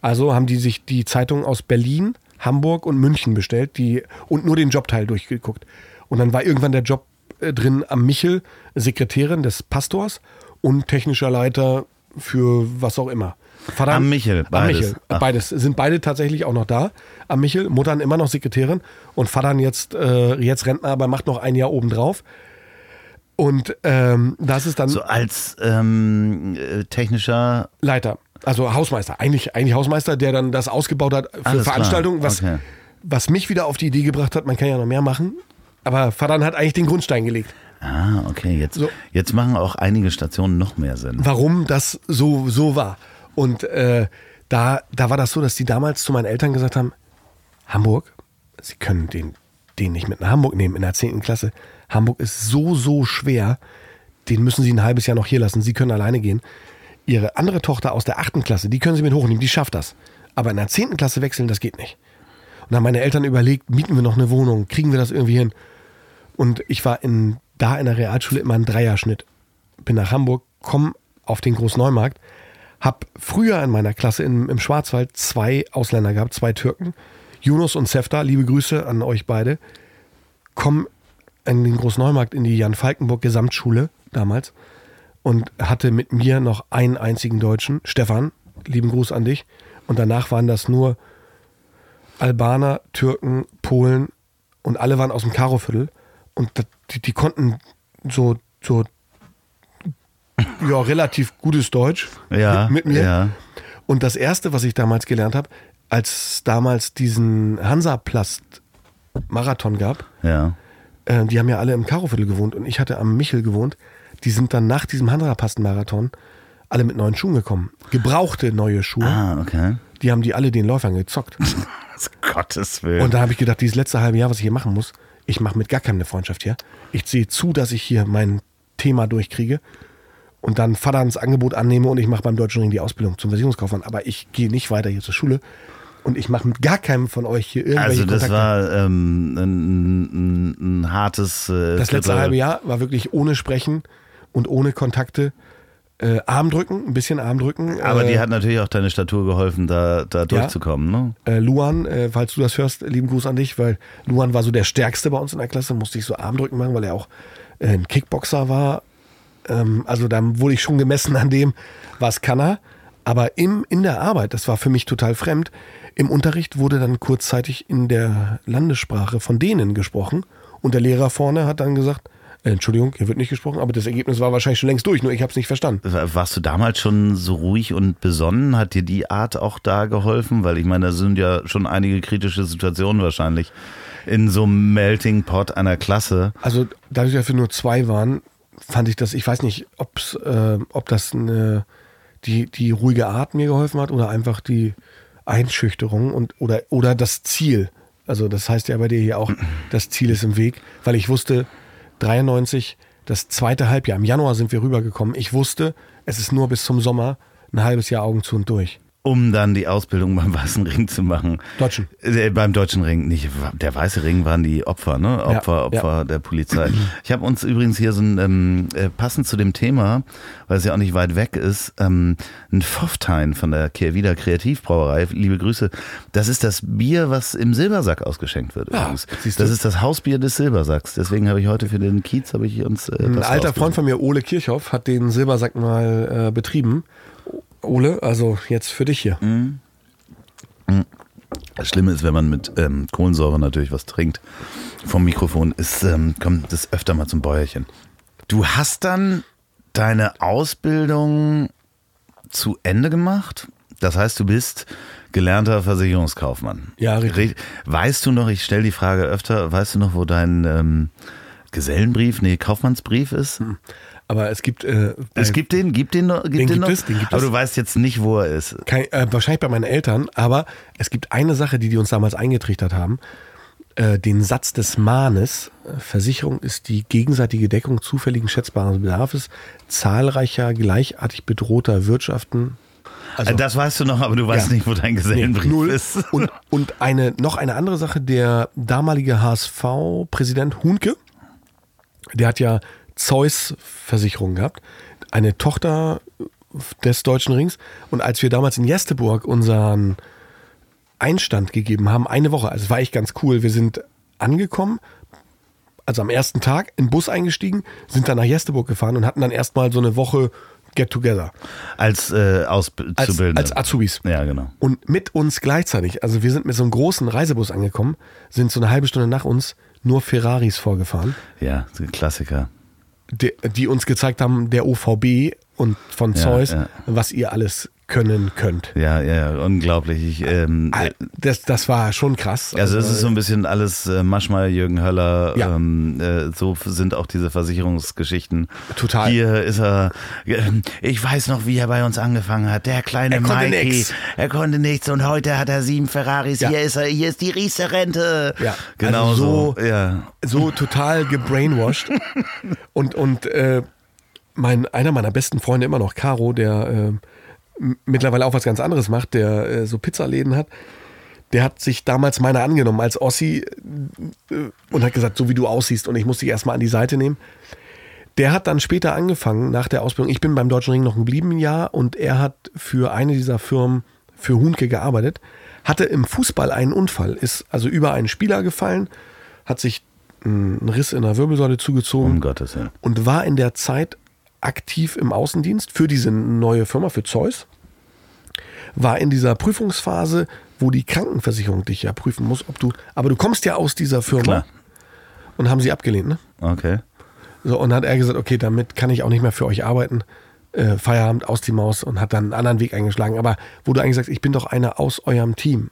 Also haben die sich die Zeitungen aus Berlin, Hamburg und München bestellt die, und nur den Jobteil durchgeguckt. Und dann war irgendwann der Job äh, drin am Michel, Sekretärin des Pastors und technischer Leiter für was auch immer. Vater, Am Michel, Am beides. Michel, Ach. beides. Sind beide tatsächlich auch noch da. Am Michel, Muttern immer noch Sekretärin und Vater jetzt, äh, jetzt Rentner, aber macht noch ein Jahr obendrauf. Und ähm, das ist dann So als ähm, äh, technischer. Leiter, also Hausmeister, eigentlich, eigentlich Hausmeister, der dann das ausgebaut hat für Alles klar, Veranstaltungen, was, okay. was mich wieder auf die Idee gebracht hat, man kann ja noch mehr machen. Aber Vater hat eigentlich den Grundstein gelegt. Ah, okay. Jetzt, So. jetzt machen auch einige Stationen noch mehr Sinn. warum das so, so war. Und äh, da, da war das so, dass die damals zu meinen Eltern gesagt haben, Hamburg, sie können den, den nicht mit nach Hamburg nehmen in der 10. Klasse. Hamburg ist so, so schwer, den müssen sie ein halbes Jahr noch hier lassen. Sie können alleine gehen. Ihre andere Tochter aus der 8. Klasse, die können sie mit hochnehmen, die schafft das. Aber in der 10. Klasse wechseln, das geht nicht. Und haben meine Eltern überlegt, mieten wir noch eine Wohnung, kriegen wir das irgendwie hin? Und ich war in, da in der Realschule immer ein Dreierschnitt. Bin nach Hamburg, komm auf den Großneumarkt, hab früher in meiner Klasse im, im Schwarzwald zwei Ausländer gehabt, zwei Türken, Yunus und Sefta, liebe Grüße an euch beide, komm in den Großneumarkt in die Jan-Falkenburg Gesamtschule damals und hatte mit mir noch einen einzigen Deutschen, Stefan, lieben Gruß an dich. Und danach waren das nur Albaner, Türken, Polen und alle waren aus dem Karoviertel und die, die konnten so, so ja, relativ gutes Deutsch Ja, mit, mit mir. ja. Und das erste, was ich damals gelernt habe, als damals diesen Hansaplast-Marathon gab, Ja. Äh, die haben ja alle im Karoviertel gewohnt und ich hatte am Michel gewohnt. Die sind dann nach diesem Hansaplast-Marathon alle mit neuen Schuhen gekommen. Gebrauchte neue Schuhe. Ah, okay. Die haben die alle den Läufern gezockt. Gottes Willen. Und da habe ich gedacht, dieses letzte halbe Jahr, was ich hier machen muss, ich mache mit gar keinem eine Freundschaft hier. Ich sehe zu, dass ich hier mein Thema durchkriege und dann Vaterns Angebot annehme und ich mache beim Deutschen Ring die Ausbildung zum Versicherungskaufmann. Aber ich gehe nicht weiter hier zur Schule und ich mache mit gar keinem von euch hier irgendwelche also das Kontakte. war ähm, ein, ein, ein hartes. Äh, das letzte halbe Jahr war wirklich ohne Sprechen und ohne Kontakte. Äh, Armdrücken, ein bisschen Armdrücken. Aber äh, die hat natürlich auch deine Statur geholfen, da, da durchzukommen, ne? äh, Luan, äh, falls du das hörst, lieben Gruß an dich, weil Luan war so der Stärkste bei uns in der Klasse, musste ich so Armdrücken machen, weil er auch äh, ein Kickboxer war. Ähm, also dann wurde ich schon gemessen an dem, was kann er. Aber im, in der Arbeit, das war für mich total fremd, im Unterricht wurde dann kurzzeitig in der Landessprache von denen gesprochen und der Lehrer vorne hat dann gesagt, äh, Entschuldigung, hier wird nicht gesprochen, aber das Ergebnis war wahrscheinlich schon längst durch, nur ich habe es nicht verstanden. Warst du damals schon so ruhig und besonnen? Hat dir die Art auch da geholfen? Weil ich meine, da sind ja schon einige kritische Situationen wahrscheinlich in so einem Melting Pot einer Klasse. Also dadurch, dass wir nur zwei waren, fand ich das, ich weiß nicht, ob's, äh, ob das eine, die, die ruhige Art mir geholfen hat oder einfach die Einschüchterung und oder, oder das Ziel. Also das heißt ja bei dir hier auch, das Ziel ist im Weg, weil ich wusste, 93, das zweite Halbjahr, im Januar sind wir rübergekommen. Ich wusste, es ist nur bis zum Sommer ein halbes Jahr Augen zu und durch. Um dann die Ausbildung beim Weißen Ring zu machen. Deutschen. Äh, beim Deutschen Ring, nicht. Der Weiße Ring waren die Opfer, ne? Opfer, Ja, Opfer der Polizei. Ich habe uns übrigens hier so ein, ähm, äh, passend zu dem Thema, weil es ja auch nicht weit weg ist, ähm, ein Pfofftein von der Kehrwieder Kreativbrauerei. Liebe Grüße. Das ist das Bier, was im Silbersack ausgeschenkt wird. Ah, übrigens. Das ist das Hausbier des Silbersacks. Deswegen habe ich heute für den Kiez habe ich uns äh, Ein alter. Freund von mir, Ole Kirchhoff, hat den Silbersack mal äh, betrieben. Ole, also jetzt für dich hier. Das Schlimme ist, wenn man mit ähm, Kohlensäure natürlich was trinkt vom Mikrofon, ist, ähm, kommt das öfter mal zum Bäuerchen. Du hast dann deine Ausbildung zu Ende gemacht. Das heißt, du bist gelernter Versicherungskaufmann. Ja, richtig. Weißt du noch, ich stelle die Frage öfter, weißt du noch, wo dein ähm, Gesellenbrief, nee, Kaufmannsbrief ist? Aber es gibt. Äh, Es gibt den, gibt den noch, gibt Den den gibt noch? es, den gibt aber es. du weißt jetzt nicht, wo er ist. kein, äh, wahrscheinlich bei meinen Eltern, aber es gibt eine Sache, die die uns damals eingetrichtert haben. Äh, den Satz des Mahnes. Äh, Versicherung ist die gegenseitige Deckung zufälligen schätzbaren Bedarfs zahlreicher gleichartig bedrohter Wirtschaften. Also, Äh, das weißt du noch, aber du weißt Ja. nicht, wo dein Gesellenbrief null. ist. Und, und eine, noch eine andere Sache, der damalige HSV-Präsident Hunke, der hat ja Zeus-Versicherung gehabt, eine Tochter des Deutschen Rings. Und als wir damals in Jesteburg unseren Einstand gegeben haben, eine Woche, also es war echt ganz cool, wir sind angekommen, also am ersten Tag in den Bus eingestiegen, sind dann nach Jesteburg gefahren und hatten dann erstmal so eine Woche Get-Together Als äh, als, Auszubildender. als Azubis. ja, genau. Und mit uns gleichzeitig, also wir sind mit so einem großen Reisebus angekommen, sind so eine halbe Stunde nach uns nur Ferraris vorgefahren, Ja, Klassiker. Die, die uns gezeigt haben, der OVB und von Ja, Zeus, ja. was ihr alles können könnt. Ja, ja, unglaublich. Ich, ähm, Ah, Das, das war schon krass. Also es ist so ein bisschen alles äh, Maschmeyer, Jürgen Höller, Ja. ähm, äh, so sind auch diese Versicherungsgeschichten. Total. Hier ist er, ähm, ich weiß noch, wie er bei uns angefangen hat, der kleine Er konnte Mikey. nix. Er konnte nichts und heute hat er sieben Ferraris, Ja. hier ist er, hier ist die Riester-Rente. Ja, genau also so. Ja. so total gebrainwashed. und und äh, mein, einer meiner besten Freunde immer noch, Caro, der äh, mittlerweile auch was ganz anderes macht, der äh, so Pizzaläden hat, der hat sich damals meiner angenommen als Ossi äh, und hat gesagt, so wie du aussiehst und ich muss dich erstmal an die Seite nehmen. Der hat dann später angefangen nach der Ausbildung. Ich bin beim Deutschen Ring noch geblieben Jahr und er hat für eine dieser Firmen für Hunke gearbeitet, hatte im Fußball einen Unfall, ist also über einen Spieler gefallen, hat sich einen Riss in der Wirbelsäule zugezogen Um Gottes Willen. und war in der Zeit aktiv im Außendienst für diese neue Firma, für Zeus. War in dieser Prüfungsphase, wo die Krankenversicherung dich ja prüfen muss, ob du, aber du kommst ja aus dieser Firma Klar. und haben sie abgelehnt, ne? Okay. So, und hat er gesagt, okay, damit kann ich auch nicht mehr für euch arbeiten. Äh, Feierabend aus die Maus und hat dann einen anderen Weg eingeschlagen. Aber wo du eigentlich sagst, ich bin doch einer aus eurem Team.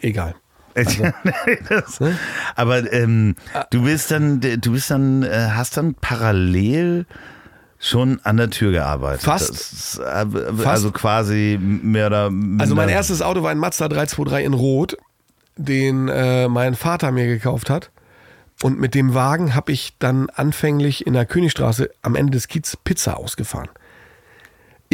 Egal. Also, das, ne? Aber ähm, du bist dann, du bist dann, äh, hast dann parallel schon an der Tür gearbeitet. Fast. Das, äh, also quasi mehr oder minder. Also mein erstes Auto war ein Mazda 323 in Rot, den äh, mein Vater mir gekauft hat. Und mit dem Wagen habe ich dann anfänglich in der Königstraße am Ende des Kiez Pizza ausgefahren.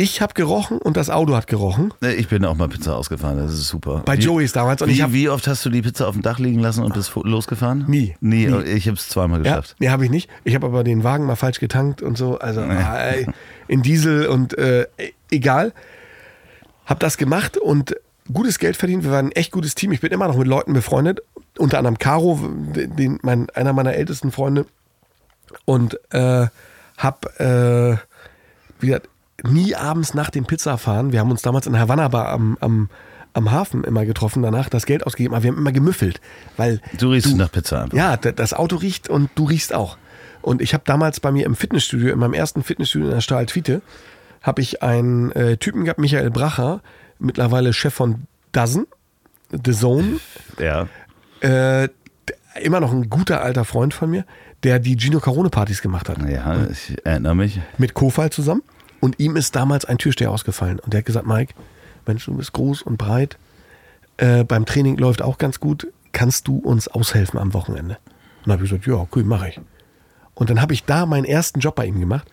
Ich habe gerochen und das Auto hat gerochen. Ich bin auch mal Pizza ausgefahren, das ist super. Bei wie, Joey's damals. Und wie, ich hab, wie oft hast du die Pizza auf dem Dach liegen lassen und bist losgefahren? Nie. Nie, Nie. ich habe es zweimal Ja, geschafft. nee, habe ich nicht. Ich habe aber den Wagen mal falsch getankt und so. Also äh, in Diesel und äh, egal. Hab das gemacht und gutes Geld verdient. Wir waren ein echt gutes Team. Ich bin immer noch mit Leuten befreundet. Unter anderem Caro, den, mein, einer meiner ältesten Freunde. Und äh, hab äh, wie gesagt, nie abends nach dem Pizzafahren. Wir haben uns damals in Havanna Bar am, am, am Hafen immer getroffen, danach das Geld ausgegeben, aber wir haben immer gemüffelt. Weil Du riechst nach Pizza einfach. ja, das Auto riecht und du riechst auch. Und ich habe damals bei mir im Fitnessstudio, in meinem ersten Fitnessstudio in der Stahltwiete, habe ich einen äh, Typen gehabt, Michael Bracher, mittlerweile Chef von Dozen, The Zone, Ja. äh, immer noch ein guter alter Freund von mir, der die Gino Carone Partys gemacht hat. Ja, ich erinnere mich. Mit Kofal zusammen. Und ihm ist damals ein Türsteher ausgefallen. Und der hat gesagt, Mike, Mensch, du bist groß und breit. Äh, beim Training läuft auch ganz gut. Kannst du uns aushelfen am Wochenende? Und dann habe ich gesagt, ja, cool, mache ich. Und dann habe ich da meinen ersten Job bei ihm gemacht.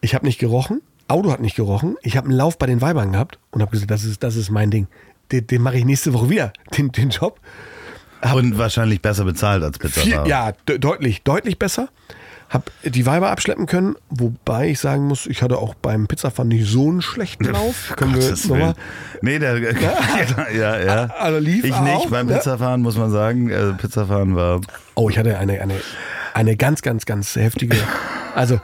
Ich habe nicht gerochen, Auto hat nicht gerochen. Ich habe einen Lauf bei den Weibern gehabt und habe gesagt, das ist, das ist mein Ding. Den, den mache ich nächste Woche wieder, den, den Job. Und wahrscheinlich besser bezahlt als Pizza. Viel, ja, de deutlich, deutlich besser. Hab die Weiber abschleppen können, wobei ich sagen muss, ich hatte auch beim Pizzafahren nicht so einen schlechten Lauf. Können wir nochmal. Nee, der, ja, ja, ja. Also lief ich auch, nicht beim ne? Pizzafahren, muss man sagen. Also Pizzafahren war. Oh, ich hatte eine, eine, eine ganz, ganz, ganz heftige, also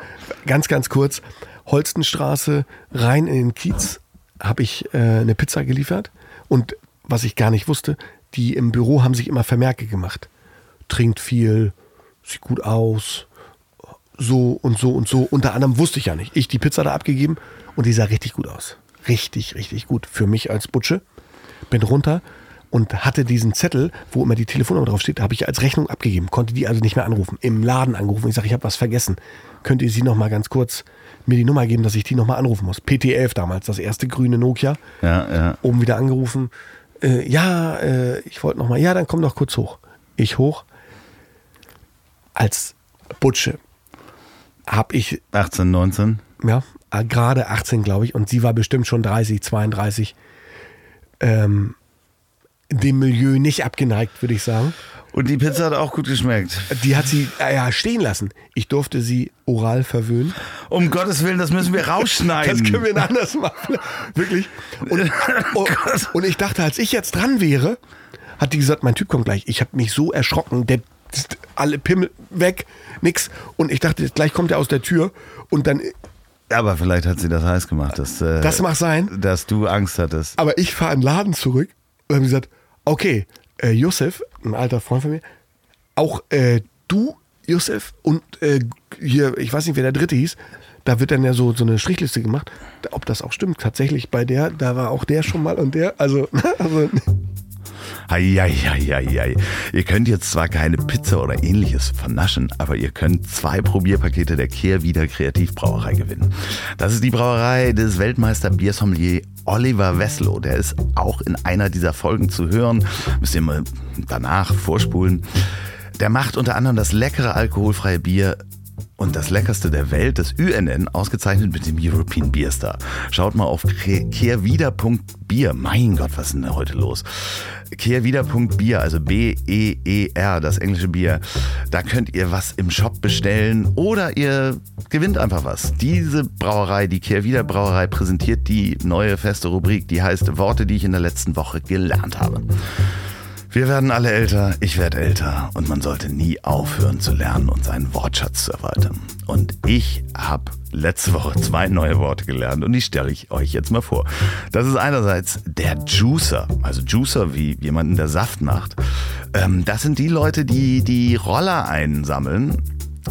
ganz, ganz kurz, Holstenstraße rein in den Kiez habe ich äh, eine Pizza geliefert und was ich gar nicht wusste, die im Büro haben sich immer Vermerke gemacht. Trinkt viel, sieht gut aus, so und so und so. Unter anderem wusste ich ja nicht. Ich die Pizza da abgegeben und die sah richtig gut aus. Richtig, richtig gut. Für mich als Butsche. Bin runter und hatte diesen Zettel, wo immer die Telefonnummer draufsteht, habe ich als Rechnung abgegeben, konnte die also nicht mehr anrufen. Im Laden angerufen. Ich sage, ich habe was vergessen. Könnt ihr sie noch mal ganz kurz mir die Nummer geben, dass ich die noch mal anrufen muss? PT11 damals, das erste grüne Nokia. Ja, ja. Oben wieder angerufen. Äh, ja, äh, ich wollte noch mal. Ja, dann komm doch kurz hoch. Ich hoch. Als Butsche habe ich 18, 19. ja, äh, gerade 18, glaube ich, und sie war bestimmt schon 30, 32. Ähm, dem Milieu nicht abgeneigt, würde ich sagen. Und die Pizza hat auch gut geschmeckt. Die hat sie äh, ja stehen lassen. Ich durfte sie oral verwöhnen. Um Gottes Willen, das müssen wir rausschneiden. Das können wir anders machen. Wirklich. Und, und, und ich dachte, als ich jetzt dran wäre, hat die gesagt, mein Typ kommt gleich. Ich habe mich so erschrocken. Der alle Pimmel weg, nix. Und ich dachte, gleich kommt er aus der Tür und dann Aber vielleicht hat sie das heiß gemacht, dass, äh, Das mag sein. dass du Angst hattest. Aber ich fahre in den Laden zurück und habe gesagt, okay, äh, Josef, ein alter Freund von mir, auch äh, du, Josef, und äh, hier, ich weiß nicht, wer der dritte hieß, da wird dann ja so, so eine Strichliste gemacht, ob das auch stimmt. Tatsächlich bei der, da war auch der schon mal und der, also, also Eieieiei. Ihr könnt jetzt zwar keine Pizza oder ähnliches vernaschen, aber ihr könnt zwei Probierpakete der Kehrwieder Kreativbrauerei gewinnen. Das ist die Brauerei des Weltmeister Biersommelier Oliver Wesslow. Der ist auch in einer dieser Folgen zu hören. Müsst ihr mal danach vorspulen. Der macht unter anderem das leckere alkoholfreie Bier und das leckerste der Welt, das UNN, ausgezeichnet mit dem European Beer Star. Schaut mal auf ke- kehrwieder.bier. Mein Gott, was ist denn da heute los? Kehrwieder.bier, also B-E-E-R, das englische Bier. Da könnt ihr was im Shop bestellen oder ihr gewinnt einfach was. Diese Brauerei, die Kehrwieder Brauerei, präsentiert die neue feste Rubrik, die heißt Worte, die ich in der letzten Woche gelernt habe. Wir werden alle älter, ich werde älter und man sollte nie aufhören zu lernen und seinen Wortschatz zu erweitern. Und ich habe letzte Woche zwei neue Worte gelernt und die stelle ich euch jetzt mal vor. Das ist einerseits der Juicer, also Juicer wie jemanden, der Saft macht. Ähm, das sind die Leute, die die Roller einsammeln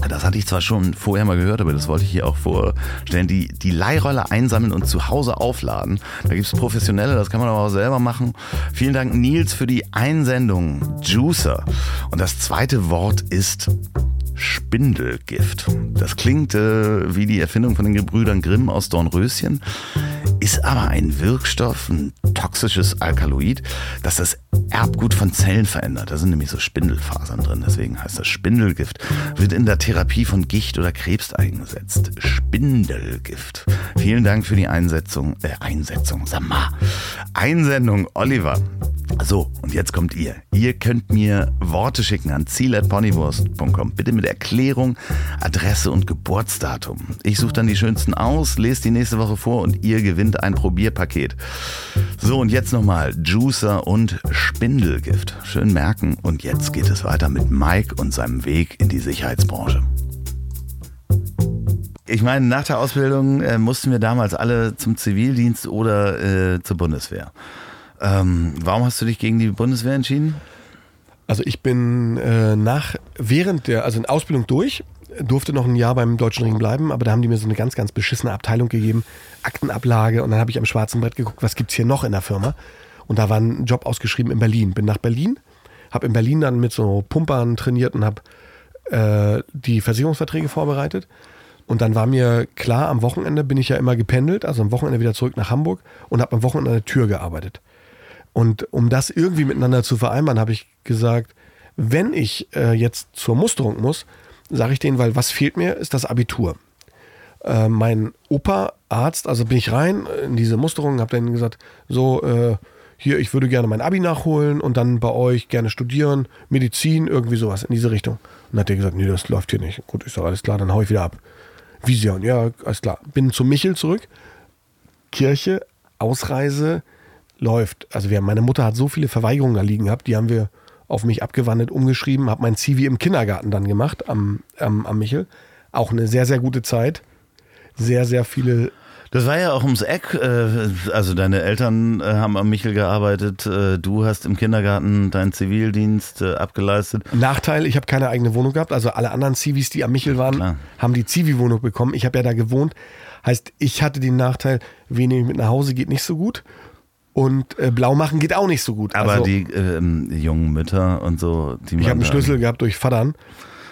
das hatte ich zwar schon vorher mal gehört, aber das wollte ich hier auch vorstellen. Die, die Leihroller einsammeln und zu Hause aufladen. Da gibt es Professionelle, das kann man aber auch selber machen. Vielen Dank, Nils, für die Einsendung. Juicer. Und das zweite Wort ist Spindelgift. Das klingt äh, wie die Erfindung von den Gebrüdern Grimm aus Dornröschen, ist aber ein Wirkstoff, ein toxisches Alkaloid, das das Erbgut von Zellen verändert. Da sind nämlich so Spindelfasern drin, deswegen heißt das Spindelgift. Wird in der Therapie von Gicht oder Krebs eingesetzt. Spindelgift. Vielen Dank für die Einsetzung, äh, Einsetzung, sag mal. Einsendung, Oliver. So, und jetzt kommt ihr. Ihr könnt mir Worte schicken an ziel.ponywurst.com. Bitte mit Erklärung, Adresse und Geburtsdatum. Ich suche dann die schönsten aus, lese die nächste Woche vor und ihr gewinnt ein Probierpaket. So, und jetzt nochmal Juicer und Spindelgift. Schön merken. Und jetzt geht es weiter mit Mike und seinem Weg in die Sicherheitsbranche. Ich meine, nach der Ausbildung äh, mussten wir damals alle zum Zivildienst oder äh, zur Bundeswehr. Ähm, warum hast du dich gegen die Bundeswehr entschieden? Also ich bin äh, nach, während der, also in Ausbildung durch, durfte noch ein Jahr beim Deutschen Ring bleiben, aber da haben die mir so eine ganz, ganz beschissene Abteilung gegeben, Aktenablage und dann habe ich am schwarzen Brett geguckt, was gibt's hier noch in der Firma und da war ein Job ausgeschrieben in Berlin. Bin nach Berlin, habe in Berlin dann mit so Pumpern trainiert und habe äh, die Versicherungsverträge vorbereitet und dann war mir klar, am Wochenende bin ich ja immer gependelt, also am Wochenende wieder zurück nach Hamburg und habe am Wochenende an der Tür gearbeitet. Und um das irgendwie miteinander zu vereinbaren, habe ich gesagt, wenn ich äh, jetzt zur Musterung muss, sage ich denen, weil was fehlt mir, ist das Abitur. Äh, mein Opa, Arzt, also bin ich rein in diese Musterung, habe dann gesagt, so, äh, hier, ich würde gerne mein Abi nachholen und dann bei euch gerne studieren, Medizin, irgendwie sowas in diese Richtung. Und dann hat er gesagt, nee, das läuft hier nicht. Gut, ich sage, alles klar, dann hau ich wieder ab. Vision, ja, alles klar. Bin zum Michel zurück. Kirche, Ausreise, läuft. Also wir, meine Mutter hat so viele Verweigerungen da liegen gehabt, die haben wir auf mich abgewandelt, umgeschrieben, habe mein Zivi im Kindergarten dann gemacht am, am, am Michel. Auch eine sehr, sehr gute Zeit. Sehr, sehr viele. Das war ja auch ums Eck. äh, Also deine Eltern äh, haben am Michel gearbeitet. äh, Du hast im Kindergarten deinen Zivildienst abgeleistet. Nachteil, ich habe keine eigene Wohnung gehabt. Also alle anderen Zivis, die am Michel waren, Klar. haben die Zivi-Wohnung bekommen. Ich habe ja da gewohnt. Heißt, ich hatte den Nachteil, wen ich mit nach Hause geht, nicht so gut. Und äh, blau machen geht auch nicht so gut. Aber also, die ähm, jungen Mütter und so, die ich habe einen Schlüssel gehabt durch Vatern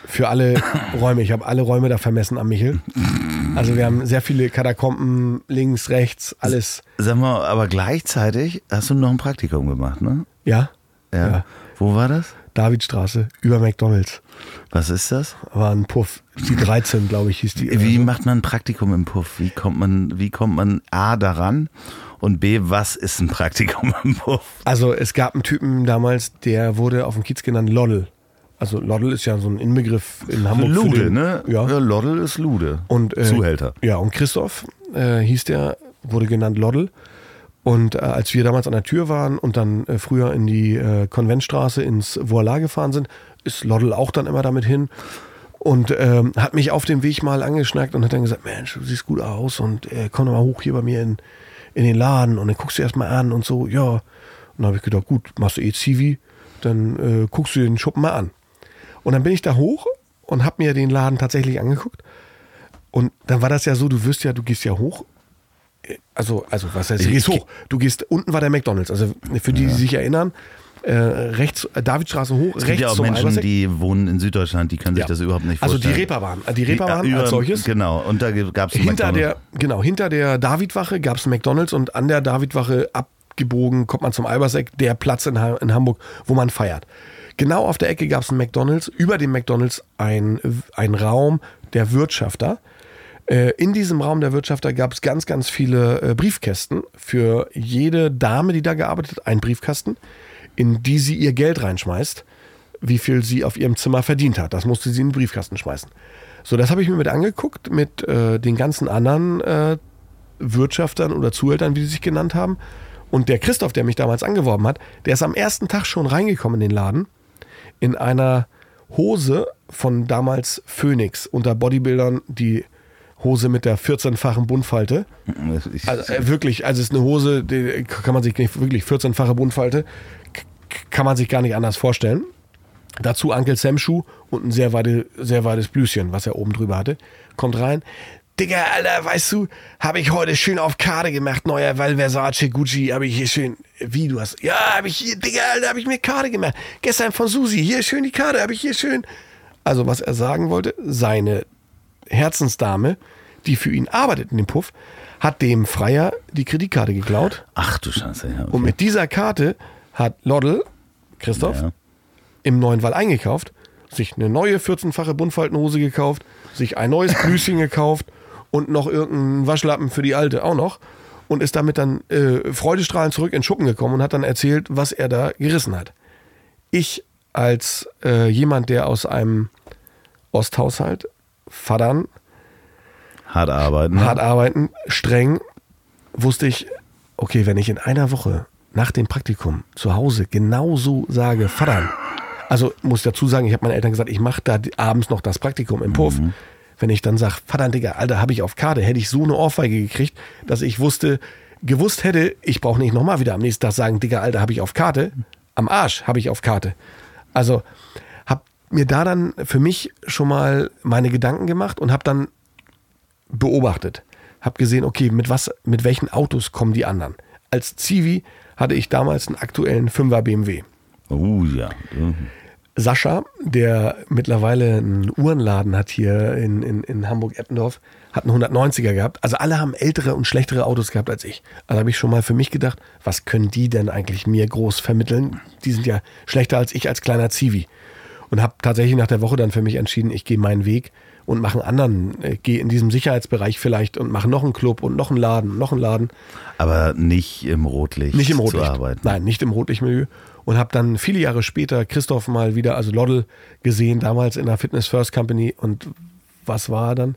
für alle Räume. Ich habe alle Räume da vermessen am Michel. Also wir haben sehr viele Katakomben, links, rechts, alles. Sag mal, aber gleichzeitig hast du noch ein Praktikum gemacht, ne? Ja, Ja. Ja. Wo war das? Davidstraße, über McDonalds. Was ist das? War ein Puff. Die 13, glaube ich, hieß die. Wie macht man ein Praktikum im Puff? Wie kommt man, wie kommt man A daran? Und B, was ist ein Praktikum im Puff? Also es gab einen Typen damals, der wurde auf dem Kiez genannt Loddel. Also Loddel ist ja so ein Inbegriff in Hamburg. für Lude, den- ne? Ja. Loddel ist Lude. Und, äh, Zuhälter. Ja, und Christoph äh, hieß der, wurde genannt Loddel. Und äh, als wir damals an der Tür waren und dann äh, früher in die äh, Konventstraße ins Voila gefahren sind, ist Loddel auch dann immer damit hin und ähm, hat mich auf dem Weg mal angeschnackt und hat dann gesagt, Mensch, du siehst gut aus und äh, komm doch mal hoch hier bei mir in, in den Laden und dann guckst du erst mal an und so, ja. Und dann habe ich gedacht, gut, machst du eh Zivi, dann äh, guckst du den Schuppen mal an. Und dann bin ich da hoch und habe mir den Laden tatsächlich angeguckt. Und dann war das ja so, du wirst ja, du gehst ja hoch. Äh, Also, also was heißt, du gehst hoch. Du gehst, unten war der McDonalds. Also für die, die sich erinnern, äh, rechts, äh, Davidstraße hoch, Es rechts gibt ja auch zum Menschen, Alberseck. die wohnen in Süddeutschland, die können sich Ja. das überhaupt nicht Also die vorstellen. Reeperbahn. Die Reeperbahn als über- solches. Genau, und da gab es Hinter der, genau, hinter der Davidwache gab es McDonalds und an der Davidwache abgebogen kommt man zum Alberseck, der Platz in, Ha- in Hamburg, wo man feiert. Genau auf der Ecke gab es einen McDonalds, über dem McDonalds ein, ein Raum der Wirtschafter. Äh, In diesem Raum der Wirtschafter gab es ganz, ganz viele äh, Briefkästen. Für jede Dame, die da gearbeitet hat, ein Briefkasten, in die sie ihr Geld reinschmeißt, wie viel sie auf ihrem Zimmer verdient hat. Das musste sie in den Briefkasten schmeißen. So, das habe ich mir mit angeguckt, mit äh, den ganzen anderen äh, Wirtschaftern oder Zuhältern, wie sie sich genannt haben. Und der Christoph, der mich damals angeworben hat, der ist am ersten Tag schon reingekommen in den Laden in einer Hose von damals Phoenix unter Bodybuildern, die Hose mit der 14-fachen Buntfalte. Also äh, wirklich, also es ist eine Hose, die kann man sich nicht wirklich 14-fache Buntfalte, kann man sich gar nicht anders vorstellen. Dazu Uncle Sam Schuh und ein sehr, weite, sehr weites Blüschen, was er oben drüber hatte. Kommt rein. Digga, Alter, weißt du, habe ich heute schön auf Karte gemacht, neuer, weil Versace, Gucci, habe ich hier schön, wie du hast, ja, habe ich hier, Digga, Alter, habe ich mir Karte gemacht. Gestern von Susi, hier schön die Karte, habe ich hier schön. Also, was er sagen wollte, seine Herzensdame, die für ihn arbeitet in dem Puff, hat dem Freier die Kreditkarte geklaut. Ach du Scheiße, ja. Okay. Und mit dieser Karte hat Loddel, Christoph, Ja. im neuen Wall eingekauft, sich eine neue 14-fache Buntfaltenhose gekauft, sich ein neues Blüschen gekauft und noch irgendeinen Waschlappen für die alte auch noch und ist damit dann äh, freudestrahlend zurück in Schuppen gekommen und hat dann erzählt, was er da gerissen hat. Ich als äh, jemand, der aus einem Osthaushalt, Vatern, Hart arbeiten. hart arbeiten, streng, wusste ich, okay, wenn ich in einer Woche nach dem Praktikum zu Hause genauso sage, Vater, also muss ich dazu sagen, ich habe meinen Eltern gesagt, ich mache da abends noch das Praktikum im Puff. Wenn ich dann sage, Vater, Digga, Alter, habe ich auf Karte, hätte ich so eine Ohrfeige gekriegt, dass ich wusste, gewusst hätte, ich brauche nicht nochmal wieder am nächsten Tag sagen, Digga, Alter, habe ich auf Karte. Am Arsch habe ich auf Karte. Also habe mir da dann für mich schon mal meine Gedanken gemacht und habe dann beobachtet. Hab gesehen, okay, mit was, mit welchen Autos kommen die anderen? Als Zivi hatte ich damals einen aktuellen 5er BMW. Oh ja. Mhm. Sascha, der mittlerweile einen Uhrenladen hat hier in, in, in Hamburg-Eppendorf, hat einen 190er gehabt. Also alle haben ältere und schlechtere Autos gehabt als ich. Also habe ich schon mal für mich gedacht, was können die denn eigentlich mir groß vermitteln? Die sind ja schlechter als ich als kleiner Zivi. Und habe tatsächlich nach der Woche dann für mich entschieden, ich gehe meinen Weg und mache einen anderen, äh, gehe in diesem Sicherheitsbereich vielleicht und mache noch einen Club und noch einen Laden, noch einen Laden. Aber nicht im Rotlicht, Nicht im zu Rotlicht. arbeiten. Nein, nicht im Rotlichtmilieu. Und habe dann viele Jahre später Christoph mal wieder, also Loddel, gesehen, damals in der Fitness First Company. Und was war er dann?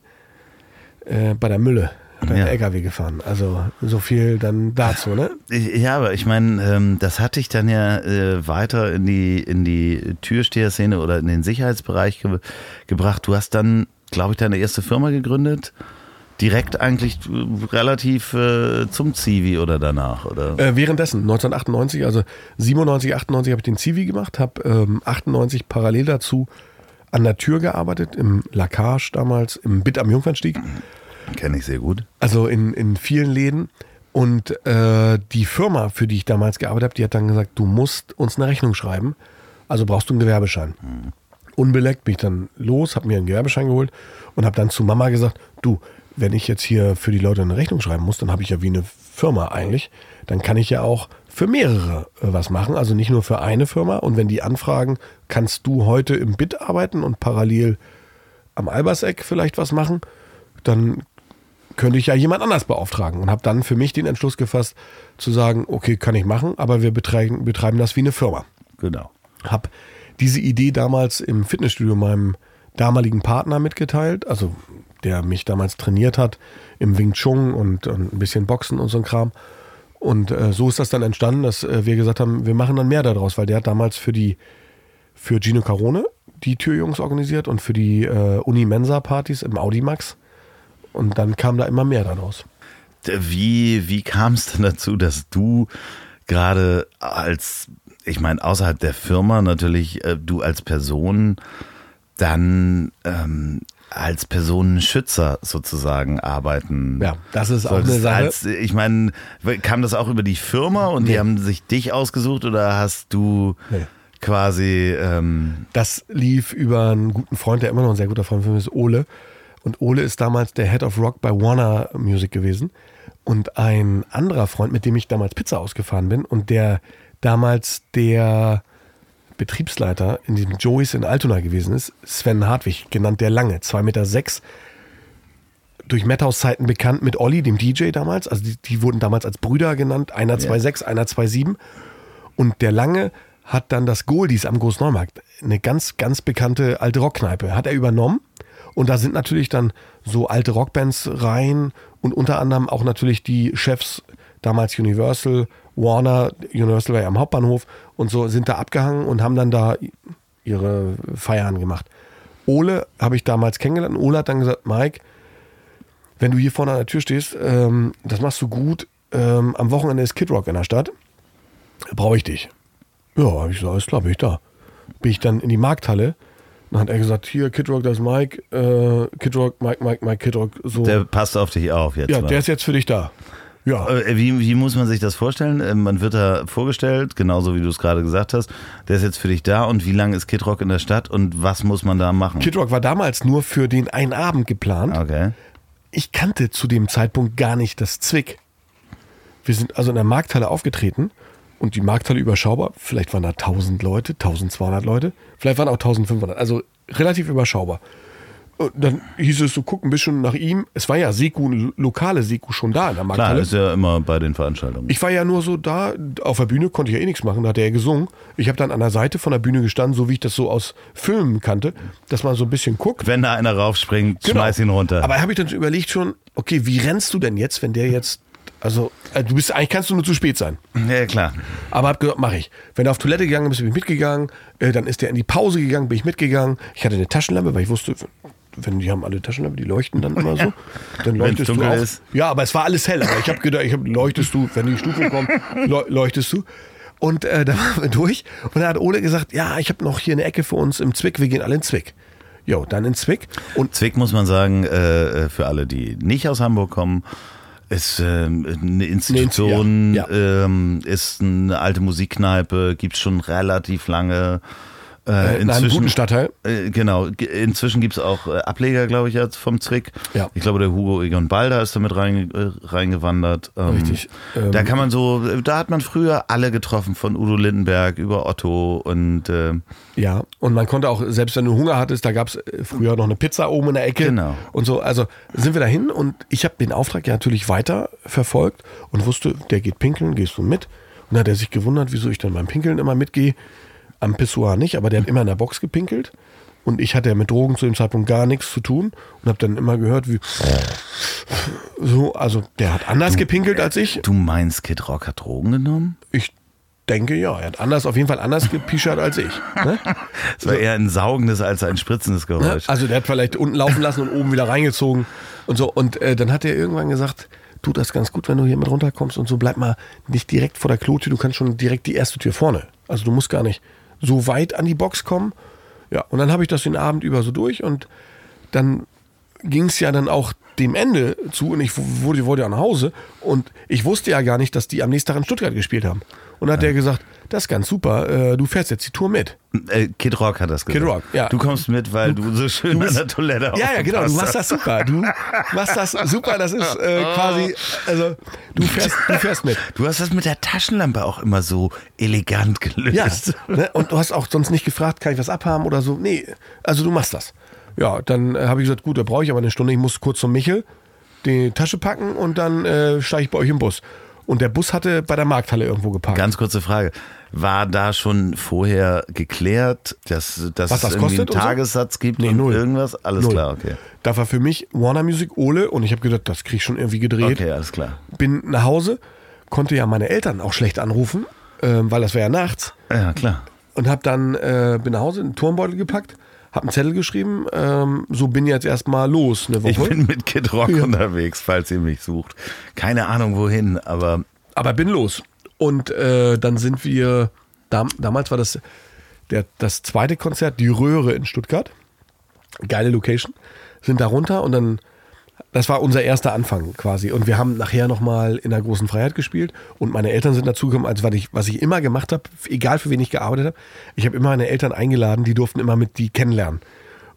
Äh, bei der Mülle. Hat Ja. LKW gefahren. Also so viel dann dazu, ne? Ja, aber ich meine, ähm, das hat dich dann ja äh, weiter in die, in die Türsteher-Szene oder in den Sicherheitsbereich ge gebracht. Du hast dann, glaube ich, deine erste Firma gegründet. Direkt eigentlich äh, relativ äh, zum Zivi oder danach, oder? Äh, währenddessen, 1998, also 97, 98 habe ich den Zivi gemacht, habe ähm, 98 parallel dazu an der Tür gearbeitet, im Lacage damals, im Bit am Jungfernstieg. Kenne ich sehr gut. Also in, in vielen Läden. Und äh, die Firma, für die ich damals gearbeitet habe, die hat dann gesagt, du musst uns eine Rechnung schreiben, also brauchst du einen Gewerbeschein. Mhm. Unbeleckt bin ich dann los, habe mir einen Gewerbeschein geholt und habe dann zu Mama gesagt, du, wenn ich jetzt hier für die Leute eine Rechnung schreiben muss, dann habe ich ja wie eine Firma eigentlich. Dann kann ich ja auch für mehrere äh, was machen, also nicht nur für eine Firma. Und wenn die anfragen, kannst du heute im Bit arbeiten und parallel am Alberseck vielleicht was machen, dann könnte ich ja jemand anders beauftragen und habe dann für mich den Entschluss gefasst, zu sagen, okay, kann ich machen, aber wir betreiben, betreiben das wie eine Firma. Genau. Habe diese Idee damals im Fitnessstudio meinem damaligen Partner mitgeteilt, also der mich damals trainiert hat im Wing Chun und, und ein bisschen Boxen und so ein Kram. Und äh, so ist das dann entstanden, dass äh, wir gesagt haben, wir machen dann mehr daraus, weil der hat damals für die für Gino Carone die Türjungs organisiert und für die äh, Uni-Mensa-Partys im Audimax. Und dann kam da immer mehr daraus. Wie, wie kam es denn dazu, dass du gerade als, ich meine, außerhalb der Firma natürlich, äh, du als Person dann ähm, als Personenschützer sozusagen arbeiten. Ja, das ist auch eine Sache. Als, ich meine, kam das auch über die Firma und nee. die haben sich dich ausgesucht oder hast du nee. quasi. Ähm das lief über einen guten Freund, der immer noch ein sehr guter Freund von mir ist, Ole. Und Ole ist damals der Head of Rock bei Warner Music gewesen. Und ein anderer Freund, mit dem ich damals Pizza ausgefahren bin und der damals der Betriebsleiter in diesem Joey's in Altona gewesen ist, Sven Hartwig, genannt der Lange, 2,6 Meter, sechs, durch Madhouse-Zeiten bekannt mit Olli, dem DJ damals. Also die, die wurden damals als Brüder genannt, einer 2,6, ja. einer 2,7. Und der Lange hat dann das Goldies am Großneumarkt, eine ganz, ganz bekannte alte Rockkneipe, hat er übernommen. Und da sind natürlich dann so alte Rockbands rein und unter anderem auch natürlich die Chefs, damals Universal, Warner, Universal war ja am Hauptbahnhof und so sind da abgehangen und haben dann da ihre Feiern gemacht. Ole habe ich damals kennengelernt. Ole hat dann gesagt, Mike, wenn du hier vorne an der Tür stehst, ähm, das machst du gut. Ähm, am Wochenende ist Kid Rock in der Stadt. Brauche ich dich. Ja, habe ich gesagt, alles klar, bin ich da. Bin ich dann in die Markthalle. Dann hat er gesagt, hier, Kid Rock, das ist Mike. Äh, Kid Rock, Mike, Mike, Mike, Kid Rock. So. Der passt auf dich auf jetzt. Ja, mal. der ist jetzt für dich da. Ja. Äh, wie, wie muss man sich das vorstellen? Äh, man wird da vorgestellt, genauso wie du es gerade gesagt hast. Der ist jetzt für dich da und wie lange ist Kid Rock in der Stadt und was muss man da machen? Kid Rock war damals nur für den einen Abend geplant. Okay. Ich kannte zu dem Zeitpunkt gar nicht das Zwick. Wir sind also in der Markthalle aufgetreten und die Markthalle überschaubar. Vielleicht waren da 1000 Leute, 1200 Leute, vielleicht waren auch 1500. Also relativ überschaubar dann hieß es so, guck ein bisschen nach ihm. Es war ja Seku, lokale Seku schon da in der Markthalle. Klar, ist ja immer bei den Veranstaltungen. Ich war ja nur so da, auf der Bühne konnte ich ja eh nichts machen, da hat er gesungen. Ich habe dann an der Seite von der Bühne gestanden, so wie ich das so aus Filmen kannte, dass man so ein bisschen guckt. Wenn da einer raufspringt, genau. schmeiß ihn runter. Aber habe ich dann überlegt schon, okay, wie rennst du denn jetzt, wenn der jetzt also, äh, du bist eigentlich kannst du nur zu spät sein. Ja, klar. Aber hab gesagt, mach ich. Wenn er auf Toilette gegangen ist, bin ich mitgegangen. Äh, dann ist er in die Pause gegangen, bin ich mitgegangen. Ich hatte eine Taschenlampe, weil ich wusste, wenn die haben alle Taschenlampe, die leuchten dann immer so, dann leuchtest du auch. Ist. Ja, aber es war alles hell. Aber ich habe gedacht, ich hab, leuchtest du, wenn die Stufe kommt, leuchtest du. Und äh, da waren wir durch und da hat Ole gesagt, ja, ich habe noch hier eine Ecke für uns im Zwick, wir gehen alle in Zwick. Jo, dann in Zwick. Und Zwick muss man sagen, äh, für alle, die nicht aus Hamburg kommen, ist äh, eine Institution, ja, ja. Ähm, ist eine alte Musikkneipe, gibt es schon relativ lange. Äh, in einem guten Stadtteil. Äh, genau. Inzwischen gibt es auch äh, Ableger, glaube ich, jetzt vom Zwick. Ja. Ich glaube, der Hugo Egon Balder ist damit rein, äh, reingewandert. Ähm, Richtig. Ähm, da kann man so, da hat man früher alle getroffen, von Udo Lindenberg über Otto und äh, Ja, und man konnte auch, selbst wenn du Hunger hattest, da gab es äh, früher noch eine Pizza oben in der Ecke. Genau. Und so, also sind wir dahin und ich habe den Auftrag ja natürlich weiter verfolgt und wusste, der geht pinkeln, gehst du mit? Und dann hat er sich gewundert, wieso ich dann beim Pinkeln immer mitgehe. Am Pissoir nicht, aber der hat immer in der Box gepinkelt. Und ich hatte ja mit Drogen zu dem Zeitpunkt gar nichts zu tun und habe dann immer gehört, wie so, also der hat anders du, gepinkelt als ich. Du meinst, Kid Rock hat Drogen genommen? Ich denke ja, er hat anders, auf jeden Fall anders gepischert als ich. Ne? Es war so. eher ein saugendes als ein spritzendes Geräusch. Also der hat vielleicht unten laufen lassen und oben wieder reingezogen und so. Und äh, dann hat er irgendwann gesagt, tut das ganz gut, wenn du hier mit runterkommst und so, bleib mal nicht direkt vor der Klotür, du kannst schon direkt die erste Tür vorne. Also du musst gar nicht so weit an die Box kommen. Ja, und dann habe ich das den Abend über so durch und dann ging es ja dann auch dem Ende zu und ich wurde, wurde ja nach Hause und ich wusste ja gar nicht, dass die am nächsten Tag in Stuttgart gespielt haben. Und dann hat der gesagt, das ist ganz super, äh, du fährst jetzt die Tour mit. Äh, Kid Rock hat das gesagt. Kid Rock, ja. Du kommst mit, weil du, so schön bist- an der Toilette Ja, ja, genau, du machst das super. Du machst das super, das ist äh, quasi, also du fährst, du fährst mit. Du hast das mit der Taschenlampe auch immer so elegant Ja, gelöst. ne? und du hast auch sonst nicht gefragt, kann ich was abhaben oder so. Nee, also du machst das. Ja, dann äh, habe ich gesagt, gut, da brauche ich aber eine Stunde. Ich muss kurz zum Michel die Tasche packen und dann äh, steige ich bei euch im Bus. Und der Bus hatte bei der Markthalle irgendwo geparkt. Ganz kurze Frage. War da schon vorher geklärt, dass, dass Was das es irgendwie einen so? Tagessatz gibt Nee, und null. irgendwas? Alles Null. klar, okay. Da war für mich Warner Music Ole und ich habe gedacht, das krieg ich schon irgendwie gedreht. Okay, alles klar. Bin nach Hause, konnte ja meine Eltern auch schlecht anrufen, ähm, weil das wäre ja nachts. Ja, klar. Und habe dann, äh, bin nach Hause, einen Turmbeutel gepackt, habe einen Zettel geschrieben, ähm, so bin jetzt erstmal los eine Woche. Ich bin mit Kid Rock Ja. unterwegs, falls ihr mich sucht. Keine Ahnung wohin, aber aber bin los. Und äh, dann sind wir, dam damals war das der, das zweite Konzert, die Röhre in Stuttgart. Geile Location. Sind da runter und dann, das war unser erster Anfang quasi. Und wir haben nachher nochmal in der großen Freiheit gespielt und meine Eltern sind dazugekommen, als was ich, was ich immer gemacht habe, egal für wen ich gearbeitet habe. Ich habe immer meine Eltern eingeladen, die durften immer mit die kennenlernen.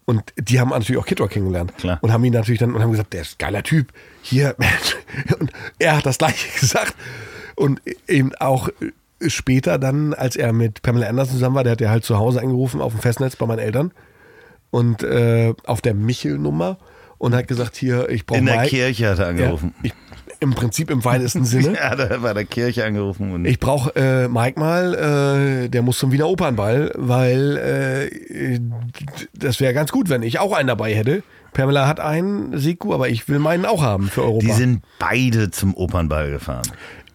Und die haben natürlich auch Kid Rock kennengelernt. Klar. Und haben ihn natürlich dann und haben gesagt, der ist ein geiler Typ. Hier, Mensch. Und er hat das gleiche gesagt. Und eben auch später dann, als er mit Pamela Anderson zusammen war, der hat ja halt zu Hause angerufen auf dem Festnetz bei meinen Eltern und äh, auf der Michel-Nummer und hat gesagt, hier, ich brauche in der Kirche hat er angerufen. Ja, ich, Im Prinzip im weitesten Sinne. Ja, da war der Kirche angerufen. Und Ich brauche äh, Mike mal, äh, der muss zum Wiener Opernball, weil äh, das wäre ganz gut, wenn ich auch einen dabei hätte. Pamela hat einen Seku, aber ich will meinen auch haben für Europa. die sind beide zum Opernball gefahren.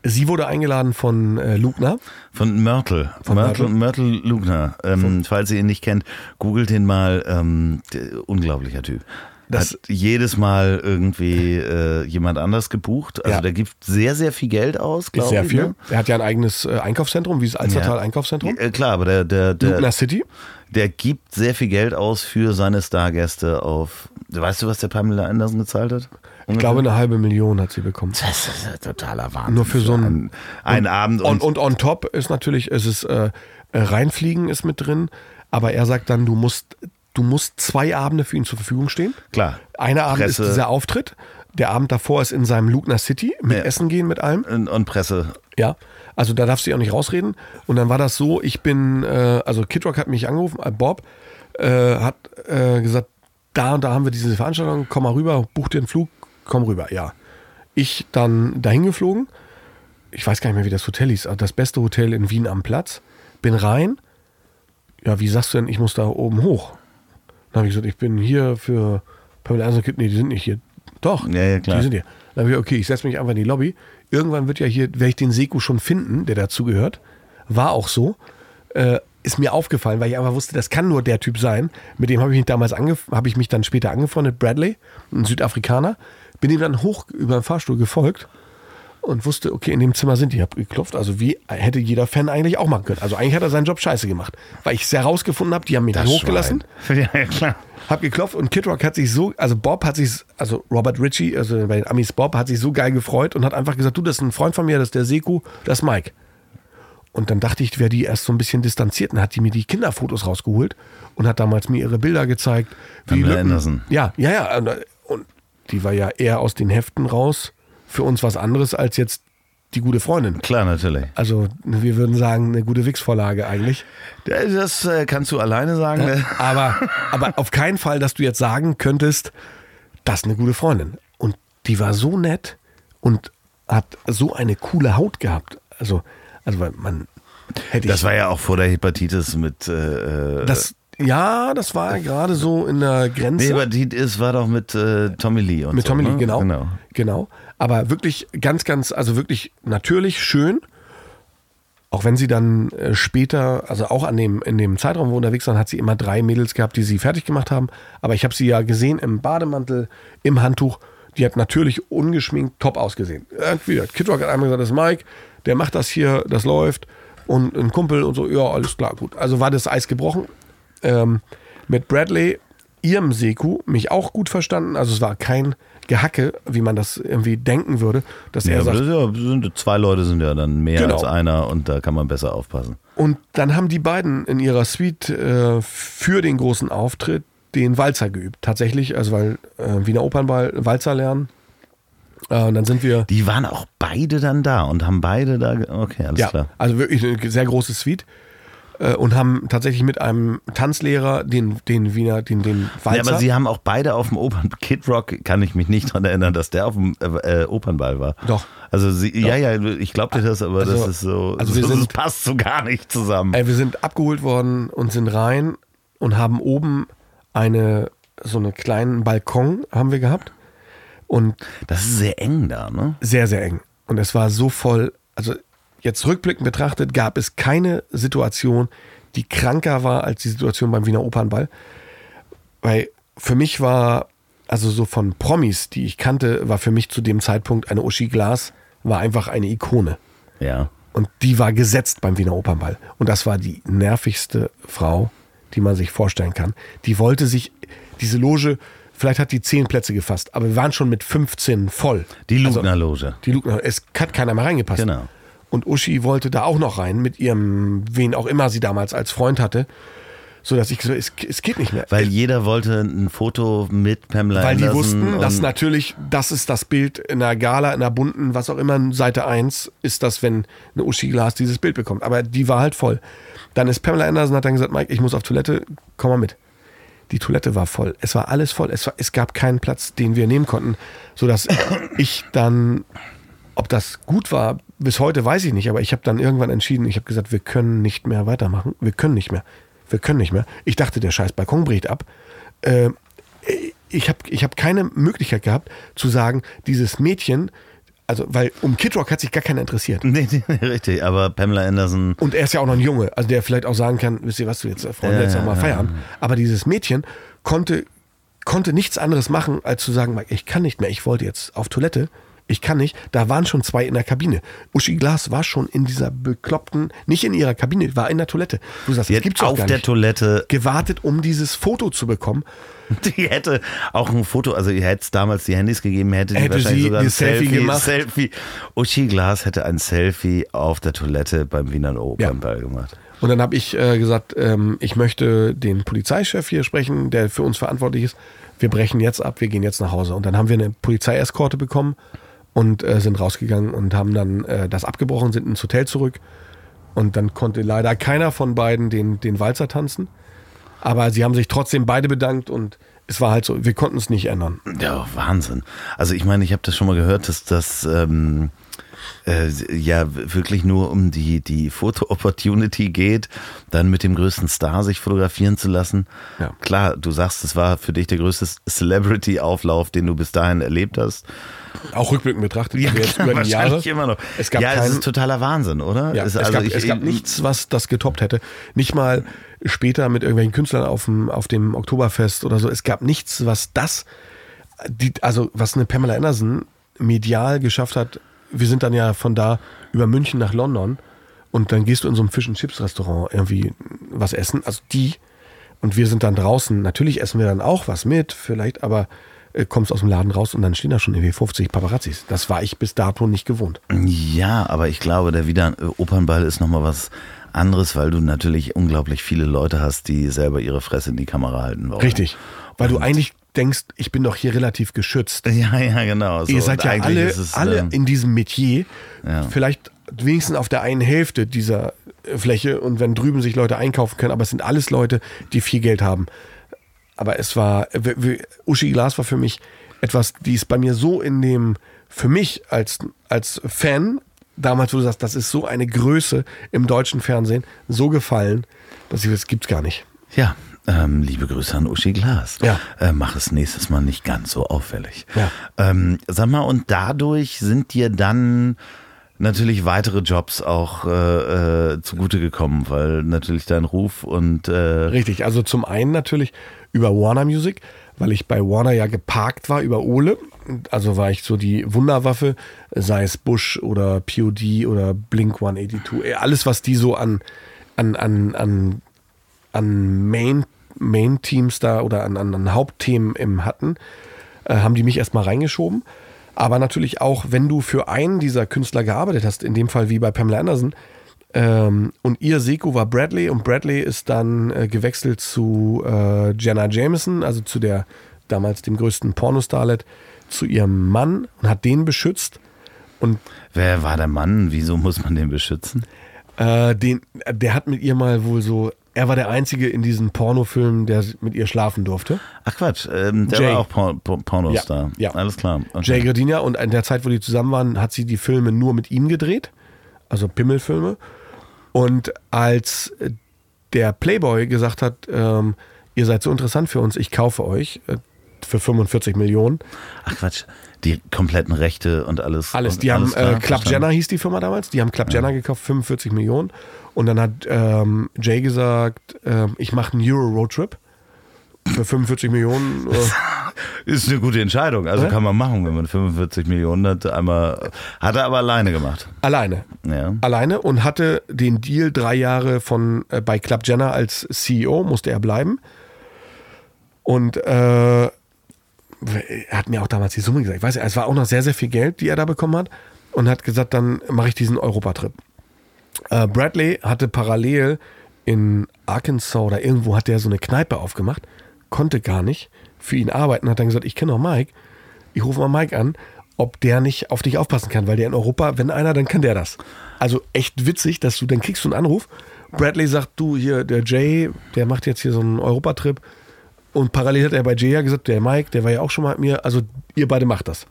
Sie wurde eingeladen von äh, Lugner. Von Mörtel. Von Mörtel, Mörtel Lugner. Ähm, falls ihr ihn nicht kennt, googelt ihn mal. Ähm, unglaublicher Typ. Das- hat jedes Mal irgendwie äh, jemand anders gebucht. Also Ja. der gibt sehr, sehr viel Geld aus, glaube ich. Sehr viel. Ne? Er hat ja ein eigenes äh, Einkaufszentrum, wie das Alstertal Einkaufszentrum. Äh, klar, aber der, der, der, Lugner City. der gibt sehr viel Geld aus für seine Stargäste auf. Weißt du, was der Pamela Anderson gezahlt hat? Ich glaube, eine halbe Million hat sie bekommen. Das ist ja totaler Wahnsinn. Nur für so einen- einen, Abend Und, und on top ist natürlich, es ist äh, äh, reinfliegen ist mit drin, aber er sagt dann, du musst, du musst zwei Abende für ihn zur Verfügung stehen. klar. Einer Abend Presse. ist dieser Auftritt. Der Abend davor ist in seinem Lugner City mit Ja. Essen gehen, mit allem. Und, und Presse. Ja. Also da darfst du ja auch nicht rausreden. Und dann war das so, ich bin, äh, also Kid Rock hat mich angerufen, äh, Bob äh, hat äh, gesagt, da und da haben wir diese Veranstaltung, komm mal rüber, buch dir einen Flug, komm rüber, ja. Ich dann dahin geflogen, ich weiß gar nicht mehr, wie das Hotel hieß, aber das beste Hotel in Wien am Platz, bin rein, ja, wie sagst du denn, ich muss da oben hoch? Dann habe ich gesagt, ich bin hier für Pamela Anderson, nee, die sind nicht hier. Doch, Ja, ja, klar. die sind hier. Dann habe ich, okay, ich setze mich einfach in die Lobby. Irgendwann wird ja hier, werde ich den Seku schon finden, der dazugehört. War auch so. Äh, ist mir aufgefallen, weil ich einfach wusste, das kann nur der Typ sein. Mit dem habe ich mich damals habe ich mich dann später angefreundet, Bradley, ein Südafrikaner. Bin ihm dann hoch über den Fahrstuhl gefolgt und wusste, okay, in dem Zimmer sind die. Ich habe geklopft. Also wie hätte jeder Fan eigentlich auch machen können. Also eigentlich hat er seinen Job scheiße gemacht. Weil ich es herausgefunden habe, die haben mich Das hochgelassen. Schwein. Ja, klar. Hab geklopft und Kid Rock hat sich so, also Bob hat sich, also Robert Ritchie, also bei den Amis Bob, hat sich so geil gefreut und hat einfach gesagt, du, das ist ein Freund von mir, das ist der Seku, das ist Mike. Und dann dachte ich, wäre die erst so ein bisschen distanziert. Und hat die mir die Kinderfotos rausgeholt und hat damals mir ihre Bilder gezeigt. wie Lücken- Anderson. Ja, ja, ja. Und, und die war ja eher aus den Heften raus. Für uns was anderes als jetzt die gute Freundin. Klar, natürlich. Also wir würden sagen, eine gute Wix-Vorlage eigentlich. Das äh, kannst du alleine sagen. ne? Aber, aber auf keinen Fall, dass du jetzt sagen könntest, das ist eine gute Freundin. Und die war so nett und hat so eine coole Haut gehabt. Also, also man hätte Das ich, war ja auch vor der Hepatitis mit. Äh, das, ja, das war gerade so in der Grenze. nee, Hepatitis war doch mit äh, Tommy Lee und Mit so, Tommy Lee, ne? genau. genau. Genau. Aber wirklich ganz, ganz, also wirklich natürlich schön. Auch wenn sie dann äh, später, also auch an dem, in dem Zeitraum, wo unterwegs waren, hat sie immer drei Mädels gehabt, die sie fertig gemacht haben. Aber ich habe sie ja gesehen im Bademantel, im Handtuch. Die hat natürlich ungeschminkt top ausgesehen. Irgendwie, Kid Rock hat einmal gesagt, das ist Mike, der macht das hier, das läuft. Und ein Kumpel und so, ja, alles klar, gut. Also war das Eis gebrochen. Ähm, mit Bradley ihrem Seku mich auch gut verstanden. Also es war kein Gehacke, wie man das irgendwie denken würde, dass Ja, er sagt, ja, sind, zwei Leute sind ja dann mehr Genau. als einer und da kann man besser aufpassen. Und dann haben die beiden in ihrer Suite äh, für den großen Auftritt den Walzer geübt. Tatsächlich, also weil äh, Wiener Opernball Walzer lernen. Äh, und dann sind wir, Die waren auch beide dann da und haben beide da. Okay, alles ja, klar. also wirklich eine sehr große Suite. Äh, und haben tatsächlich mit einem Tanzlehrer den, den Wiener, den, den Walzer. Ja, aber sie haben auch beide auf dem Opern Kid Rock, kann ich mich nicht daran erinnern, dass der auf dem äh, äh, Opernball war. Doch. Also sie, ja, ja, ich glaub dir das, aber Also- das ist so, also wir so, sind- das passt so gar nicht zusammen. Ey, wir sind abgeholt worden und sind rein und haben oben eine, so einen kleinen Balkon haben wir gehabt. Und Das ist sehr eng da, ne? sehr, sehr eng. Und es war so voll. Also jetzt rückblickend betrachtet gab es keine Situation, die kranker war als die Situation beim Wiener Opernball. Weil für mich war, also so von Promis, die ich kannte, war für mich zu dem Zeitpunkt eine Uschi Glas, war einfach eine Ikone. Ja. Und die war gesetzt beim Wiener Opernball. Und das war die nervigste Frau, die man sich vorstellen kann. Die wollte sich, diese Loge, vielleicht hat die zehn Plätze gefasst, aber wir waren schon mit 15 voll. Die Also- Lugner Loge. die Lugner, es hat keiner mehr reingepasst. Genau. Und Uschi wollte da auch noch rein mit ihrem, wen auch immer sie damals als Freund hatte, so dass ich so, es, es geht nicht mehr. Weil jeder wollte ein Foto mit Pamela Weil die Anderson wussten, dass natürlich, das ist das Bild in der Gala, in der bunten, was auch immer, Seite 1 ist das, wenn eine Uschi Glas dieses Bild bekommt. Aber die war halt voll. Dann ist Pamela Anderson, hat dann gesagt, Mike, ich muss auf Toilette, komm mal mit. Die Toilette war voll. Es war alles voll. Es, war, es gab keinen Platz, den wir nehmen konnten, sodass ich dann, ob das gut war, bis heute weiß ich nicht, aber ich habe dann irgendwann entschieden, ich habe gesagt, wir können nicht mehr weitermachen. Wir können nicht mehr. Wir können nicht mehr. Ich dachte, der scheiß Balkon bricht ab. Äh, ich habe ich hab keine Möglichkeit gehabt zu sagen, dieses Mädchen, also weil um Kid Rock hat sich gar keiner interessiert. Nee, nee, richtig, aber Pamela Anderson. Und er ist ja auch noch ein Junge, also der vielleicht auch sagen kann, wisst ihr was, du jetzt, Freunde, Ja, jetzt noch mal ja, Feierabend. Aber dieses Mädchen konnte, konnte nichts anderes machen, als zu sagen, ich kann nicht mehr, ich wollte jetzt auf Toilette, ich kann nicht. Da waren schon zwei in der Kabine. Uschi Glas war schon in dieser bekloppten, nicht in ihrer Kabine, war in der Toilette. Du sagst, hat gibt's auf gar der nicht. Toilette, Gewartet, um dieses Foto zu bekommen. die hätte auch ein Foto, also ihr hätte es damals die Handys gegeben, hätte die Hätte wahrscheinlich sogar ein Selfie Selfie, gemacht. Selfie. Uschi Glas hätte ein Selfie auf der Toilette beim Wiener Opernball gemacht. Und dann habe ich äh, gesagt, ähm, ich möchte den Polizeichef hier sprechen, der für uns verantwortlich ist. Wir brechen jetzt ab, wir gehen jetzt nach Hause. Und dann haben wir eine Polizeieskorte bekommen und äh, sind rausgegangen und haben dann äh, das abgebrochen, sind ins Hotel zurück. Und dann konnte leider keiner von beiden den, den Walzer tanzen. Aber sie haben sich trotzdem beide bedankt und es war halt so, wir konnten es nicht ändern. Ja, Wahnsinn. Also ich meine, ich habe das schon mal gehört, dass das ähm, äh, ja wirklich nur um die, die Foto-Opportunity geht, dann mit dem größten Star sich fotografieren zu lassen. Ja. Klar, du sagst, es war für dich der größte Celebrity-Auflauf, den du bis dahin erlebt hast. Auch rückblickend betrachtet, aber jetzt über die Jahre. immer noch. Es gab ja, es keinen- ist totaler Wahnsinn, oder? Ja, es, es, also gab, ich- es gab nichts, was das getoppt hätte. Nicht mal später mit irgendwelchen Künstlern auf dem, auf dem Oktoberfest oder so. Es gab nichts, was das, die, also was eine Pamela Anderson medial geschafft hat. Wir sind dann ja von da über München nach London und dann gehst du in so einem Fish and Chips Restaurant irgendwie was essen. Also die und wir sind dann draußen. Natürlich essen wir dann auch was mit, vielleicht, aber äh, kommst aus dem Laden raus und dann stehen da schon irgendwie 50 Paparazzis. Das war ich bis dato nicht gewohnt. Ja, aber ich glaube, der wieder Opernball ist nochmal was anderes, weil du natürlich unglaublich viele Leute hast, die selber ihre Fresse in die Kamera halten wollen. Richtig. Weil du eigentlich denkst, ich bin doch hier relativ geschützt. Ja, ja, genau. So, Ihr seid ja eigentlich alle, es, alle ähm, in diesem Metier. Ja. Vielleicht wenigstens auf der einen Hälfte dieser äh, Fläche und wenn drüben sich Leute einkaufen können, aber es sind alles Leute, die viel Geld haben. Aber es war, w- Uschi Glas war für mich etwas, die ist bei mir so in dem, für mich als, als Fan, damals, wo du sagst, das ist so eine Größe im deutschen Fernsehen, so gefallen, dass ich das gibt's gar nicht. Ja, ähm, liebe Grüße an Uschi Glas. Ja. Äh, mach es nächstes Mal nicht ganz so auffällig. Ja. Ähm, sag mal, und dadurch sind dir dann natürlich weitere Jobs auch äh, äh, zugute gekommen, weil natürlich dein Ruf und äh, Richtig, also zum einen natürlich über Warner Music, weil ich bei Warner ja geparkt war über Ole. Also war ich so die Wunderwaffe, sei es Bush oder POD oder Blink 182, eh, alles was die so an, an, an, an, an Main Main-Teams da oder an, an, an Hauptthemen im hatten, äh, haben die mich erstmal reingeschoben. Aber natürlich auch, wenn du für einen dieser Künstler gearbeitet hast, in dem Fall wie bei Pamela Anderson, ähm, und ihr Seko war Bradley und Bradley ist dann äh, gewechselt zu äh, Jenna Jameson, also zu der damals dem größten Pornostarlet, zu ihrem Mann und hat den beschützt. Und Wer war der Mann? Wieso muss man den beschützen? äh, den, der hat mit ihr mal wohl so, er war der Einzige in diesen Pornofilmen, der mit ihr schlafen durfte. Ach Quatsch, ähm, der Jay. war auch Por Por Pornostar. Ja, ja. Alles klar. Okay. Jay Gradinia und in der Zeit, wo die zusammen waren, hat sie die Filme nur mit ihm gedreht, also Pimmelfilme. Und als der Playboy gesagt hat, ähm, ihr seid so interessant für uns, ich kaufe euch äh, für 45 Millionen. Ach Quatsch, die kompletten Rechte und alles. Alles. und Die haben alles klar, äh, Club verstanden. Jenner hieß die Firma damals. Die haben Club Jenner gekauft, 45 Millionen. Und dann hat ähm, Jay gesagt, ähm, ich mache einen Euro Roadtrip für 45 Millionen. Äh, Ist eine gute Entscheidung. Also kann man machen, wenn man 45 Millionen hat. Einmal, hat er aber alleine gemacht. alleine. Ja. alleine und hatte den Deal drei Jahre von äh, bei Club Jenner als CEO, musste er bleiben. Und äh, er hat mir auch damals die Summe gesagt. Ich weiß nicht, es war auch noch sehr, sehr viel Geld, die er da bekommen hat. Und hat gesagt, dann mache ich diesen Europatrip. Äh, Bradley hatte parallel in Arkansas oder irgendwo hat der so eine Kneipe aufgemacht, konnte gar nicht für ihn arbeiten, hat dann gesagt, ich kenne auch Mike, ich rufe mal Mike an, ob der nicht auf dich aufpassen kann, weil der in Europa, wenn einer, dann kann der das. Also echt witzig, dass du, dann kriegst du einen Anruf, Bradley sagt, du hier, der Jay, der macht jetzt hier so einen Europatrip und parallel hat er bei Jay ja gesagt, der Mike, der war ja auch schon mal mit mir, also ihr beide macht das.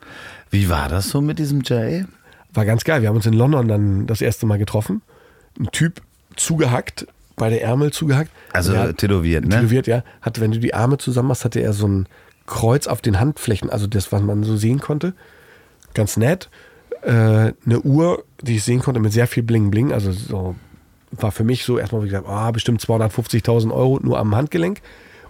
Wie war das so mit diesem Jay? War ganz geil. Wir haben uns in London dann das erste Mal getroffen. Ein Typ zugehackt, beide Ärmel zugehackt. Also hat- tätowiert, ne? Tätowiert, ja. Hat, wenn du die Arme zusammen machst, hatte er so ein Kreuz auf den Handflächen, also das, was man so sehen konnte. Ganz nett. Äh, eine Uhr, die ich sehen konnte, mit sehr viel Bling Bling. Also so war für mich so erstmal, wie gesagt, ah, bestimmt 250.000 Euro nur am Handgelenk.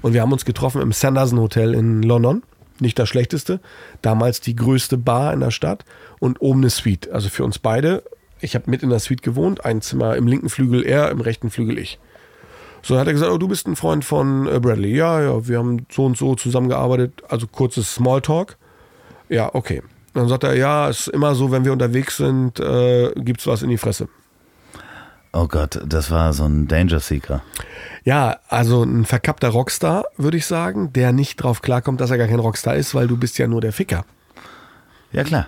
Und wir haben uns getroffen im Sanderson Hotel in London. Nicht das schlechteste. Damals die größte Bar in der Stadt und oben eine Suite. Also für uns beide. Ich habe mit in der Suite gewohnt. Ein Zimmer im linken Flügel er, im rechten Flügel ich. So hat er gesagt, oh, du bist ein Freund von äh, Bradley. Ja, ja, wir haben so und so zusammengearbeitet. Also kurzes Smalltalk. Ja, okay. Dann sagt er, ja, ist immer so, wenn wir unterwegs sind, äh, gibt's was in die Fresse. Oh Gott, das war so ein Danger Seeker. Ja, also ein verkappter Rockstar, würde ich sagen, der nicht drauf klarkommt, dass er gar kein Rockstar ist, weil du bist ja nur der Ficker. Ja klar.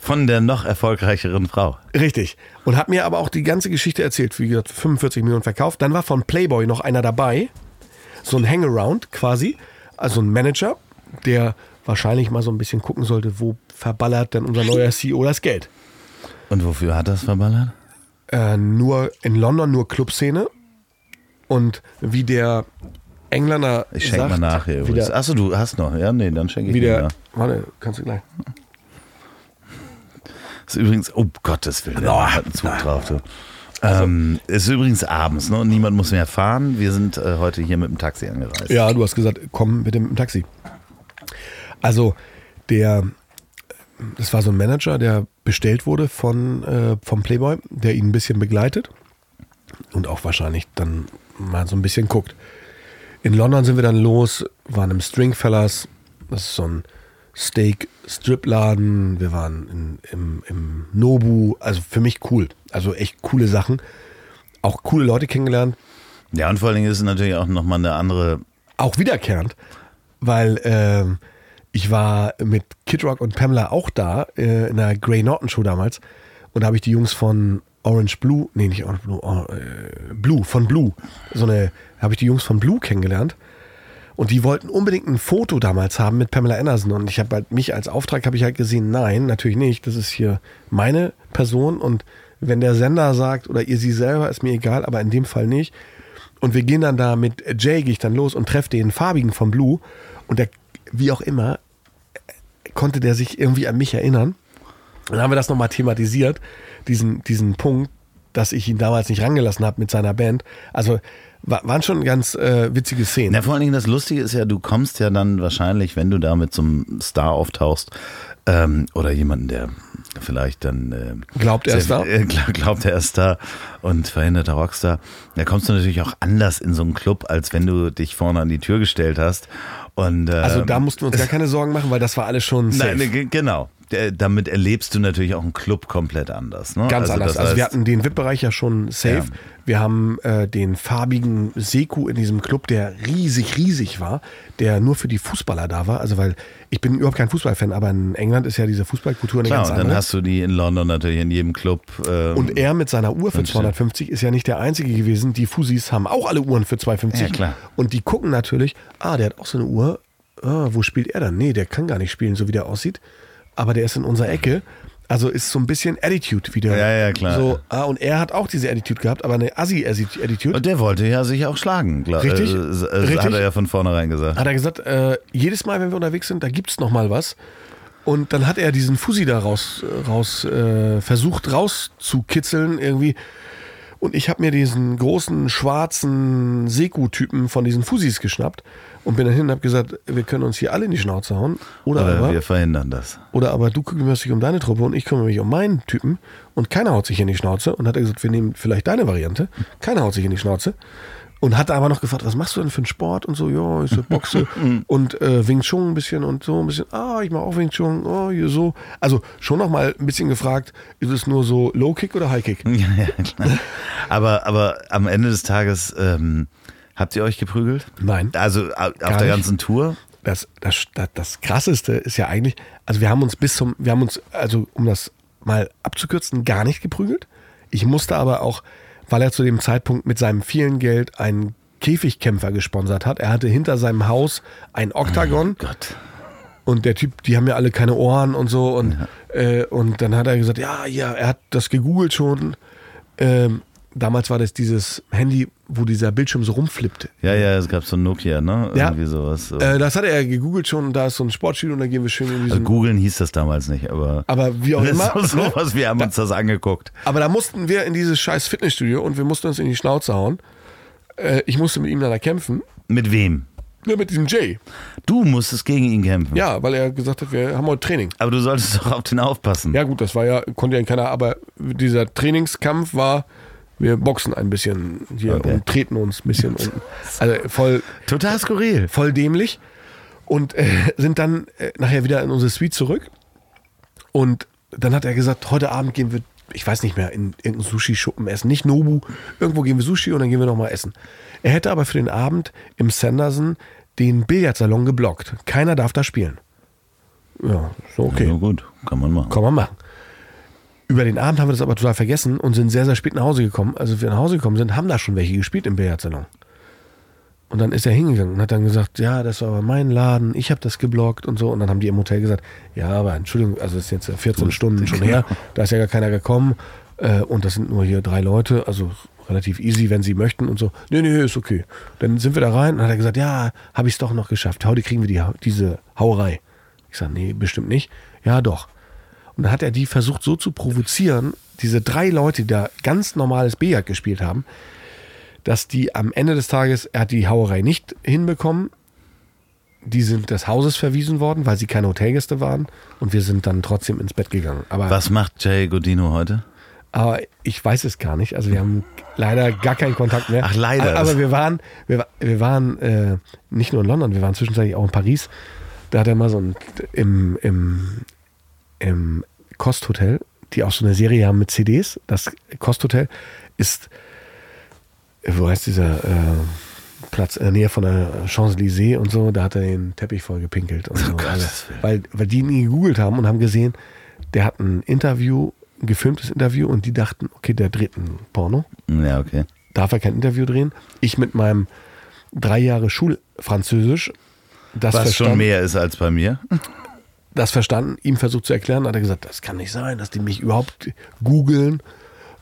Von der noch erfolgreicheren Frau. Richtig. Und hat mir aber auch die ganze Geschichte erzählt. Wie gesagt, 45 Millionen verkauft. Dann war von Playboy noch einer dabei. So ein Hangaround quasi. Also ein Manager, der wahrscheinlich mal so ein bisschen gucken sollte, wo verballert denn unser neuer CEO das Geld. Und wofür hat das verballert? Äh, nur in London nur Clubszene. Und wie der Engländer Ich schenke mal nach hier wie übrigens. Achso, du hast noch. Ja, nee, dann schenke ich wie dir der, nach. warte, kannst du gleich. Ist übrigens, oh Gottes Willen, der hat einen Zug drauf. Du. Ähm, ist übrigens abends, ne? Und niemand muss mehr fahren. Wir sind äh, heute hier mit dem Taxi angereist. Ja, du hast gesagt, komm mit dem Taxi. Also, der, das war so ein Manager, der bestellt wurde von, äh, vom Playboy, der ihn ein bisschen begleitet und auch wahrscheinlich dann mal so ein bisschen guckt. In London sind wir dann los, waren im Stringfellas, das ist so ein Steak-Strip-Laden. Wir waren in, im, im Nobu, also für mich cool. Also echt coole Sachen. Auch coole Leute kennengelernt. Ja, und vor allen Dingen ist es natürlich auch nochmal eine andere. auch wiederkehrend, weil ähm, ich war mit Kid Rock und Pamela auch da äh, in der Grey Norton Show damals und da habe ich die Jungs von Orange Blue, nee, nicht Orange Blue, oh, äh, Blue, von Blue, so eine, habe ich die Jungs von Blue kennengelernt und die wollten unbedingt ein Foto damals haben mit Pamela Anderson und ich habe halt mich als Auftrag habe ich halt gesehen, nein, natürlich nicht, das ist hier meine Person und wenn der Sender sagt oder ihr sie selber, ist mir egal, aber in dem Fall nicht. Und wir gehen dann da mit Jay, gehe ich dann los und treffe den farbigen von Blue. Und der, wie auch immer, konnte der sich irgendwie an mich erinnern. Dann haben wir das nochmal thematisiert, diesen, diesen Punkt, dass ich ihn damals nicht rangelassen habe mit seiner Band. Also wa- waren schon ganz äh, witzige Szenen. Na, vor allen Dingen das Lustige ist ja, du kommst ja dann wahrscheinlich, wenn du da mit so einem Star auftauchst ähm, oder jemanden, der vielleicht dann äh, Glaubt, er ist da? äh, glaub- glaubt, er ist da und verhinderter Rockstar, da kommst du natürlich auch anders in so einen Club, als wenn du dich vorne an die Tür gestellt hast. Und, ähm, Also da mussten wir uns gar keine Sorgen machen, weil das war alles schon safe. Nein, ne, ge- genau. Äh, Damit erlebst du natürlich auch einen Club komplett anders. Ne? Ganz also anders. also wir hatten den VIP-Bereich ja schon safe. Ja. Wir haben äh, den farbigen Seku in diesem Club, der riesig, riesig war, der nur für die Fußballer da war. Also weil ich bin überhaupt kein Fußballfan, aber in England ist ja diese Fußballkultur eine Klar, ganz und dann andere. hast du die in London natürlich in jedem Club. Ähm, Und er mit seiner Uhr für Ganz schön. 250 ist ja nicht der einzige gewesen. Die Fusis haben auch alle Uhren für 250. Ja, klar. Und die gucken natürlich, ah, der hat auch so eine Uhr. Ah, wo spielt er dann? Nee, der kann gar nicht spielen, so wie der aussieht. Aber der ist in unserer Ecke. Also ist so ein bisschen Attitude wieder. Ja, ja, klar. So, ah, und er hat auch diese Attitude gehabt, aber eine Assi-Attitude. Und der wollte ja sich auch schlagen, glaub, Richtig, Äh, äh, richtig. Hat er ja von vornherein gesagt. Hat er gesagt, äh, jedes Mal, wenn wir unterwegs sind, da gibt's noch mal was. Und dann hat er diesen Fusi da raus, raus äh, versucht rauszukitzeln irgendwie. Und ich habe mir diesen großen schwarzen Seku-Typen von diesen Fusis geschnappt und bin dann hin und habe gesagt, wir können uns hier alle in die Schnauze hauen. Oder, Oder aber, wir verhindern das. oder aber du kümmerst dich um deine Truppe und ich kümmere mich um meinen Typen und keiner haut sich in die Schnauze. Und hat er gesagt, wir nehmen vielleicht deine Variante. Keiner haut sich in die Schnauze. Und hat aber noch gefragt, was machst du denn für einen Sport? Und so, ja, ich so boxe und äh, Wing Chun ein bisschen und so ein bisschen, ah, ich mache auch Wing Chun, oh, hier so. Also schon noch mal ein bisschen gefragt, ist es nur so Low Kick oder High Kick? Ja, ja, klar. aber, aber am Ende des Tages ähm, habt ihr euch geprügelt? Nein. Also auf der nicht. ganzen Tour? das, das, das, das krasseste ist ja eigentlich, also wir haben uns bis zum, wir haben uns, also um das mal abzukürzen, gar nicht geprügelt. Ich musste aber auch, weil er zu dem Zeitpunkt mit seinem vielen Geld einen Käfigkämpfer gesponsert hat. Er hatte hinter seinem Haus ein Oktagon Gott. und der Typ, die haben ja alle keine Ohren und so und, äh, und dann hat er gesagt, ja, ja, er hat das gegoogelt schon. Ähm, damals war das dieses Handy, wo dieser Bildschirm so rumflippt. Ja, ja, es gab so ein Nokia, ne? Ja. Irgendwie sowas. So. Äh, das hat er gegoogelt schon da ist so ein Sportstudio und da gehen wir schön in also googeln hieß das damals nicht, aber. Aber wie auch immer. so, ne? was, wir haben uns das angeguckt. Aber da mussten wir in dieses scheiß Fitnessstudio und wir mussten uns in die Schnauze hauen. Äh, ich musste mit ihm dann da kämpfen. Mit wem? Ja, mit diesem Jay. Du musstest gegen ihn kämpfen. Ja, weil er gesagt hat, wir haben heute Training. Aber du solltest doch auf den aufpassen. Ja, gut, das war ja, konnte ja keiner, aber dieser Trainingskampf war, wir boxen ein bisschen hier Okay. und treten uns ein bisschen unten. Also voll, Total skurril. voll dämlich. Und äh, sind dann äh, nachher wieder in unsere Suite zurück. Und dann hat er gesagt, heute Abend gehen wir, ich weiß nicht mehr, in irgendeinen Sushi-Schuppen essen. Nicht Nobu, irgendwo gehen wir Sushi und dann gehen wir nochmal essen. Er hätte aber für den Abend im Sanderson den Billardsalon geblockt. Keiner darf da spielen. Ja, so okay. Ja, gut, kann man machen. Kann man machen. Über den Abend haben wir das aber total vergessen und sind sehr, sehr spät nach Hause gekommen. Also, als wir nach Hause gekommen sind, haben da schon welche gespielt im Billardsalon. Und dann ist er hingegangen und hat dann gesagt, ja, das war aber mein Laden, ich habe das geblockt und so. Und dann haben die im Hotel gesagt, ja, aber Entschuldigung, also das ist jetzt 14 Stunden schon her, da ist ja gar keiner gekommen äh, und das sind nur hier drei Leute, also relativ easy, wenn sie möchten und so. Nee, nee, ist okay. Dann sind wir da rein und hat er gesagt, ja, habe ich es doch noch geschafft. Heute kriegen wir die, diese Hauerei. Ich sage, nee, bestimmt nicht. Ja, doch. Und dann hat er die versucht so zu provozieren, diese drei Leute, die da ganz normales Billard gespielt haben, dass die am Ende des Tages, er hat die Hauerei nicht hinbekommen. Die sind des Hauses verwiesen worden, weil sie keine Hotelgäste waren. Und wir sind dann trotzdem ins Bett gegangen. Aber, Was macht Jay Godino heute? aber ich weiß es gar nicht. Also wir haben leider gar keinen Kontakt mehr. Ach, leider. Aber, wir waren, wir, wir waren äh, nicht nur in London, wir waren zwischenzeitlich auch in Paris. Da hat er mal so ein im, im, im Kosthotel, die auch so eine Serie haben mit CDs. Das Kosthotel ist, äh, wo heißt dieser äh, Platz in der Nähe von der Champs-Élysées und so, da hat er den Teppich voll gepinkelt und so. Gottes Also, Willen. weil, weil die ihn gegoogelt haben und haben gesehen, der hat ein Interview, ein gefilmtes Interview und die dachten, okay, der dreht ein Porno Ja, okay. darf er kein Interview drehen. Ich mit meinem drei Jahre Schulfranzösisch, das Was verstanden, schon mehr ist als bei mir. Das verstanden, ihm versucht zu erklären, hat er gesagt, das kann nicht sein, dass die mich überhaupt googeln.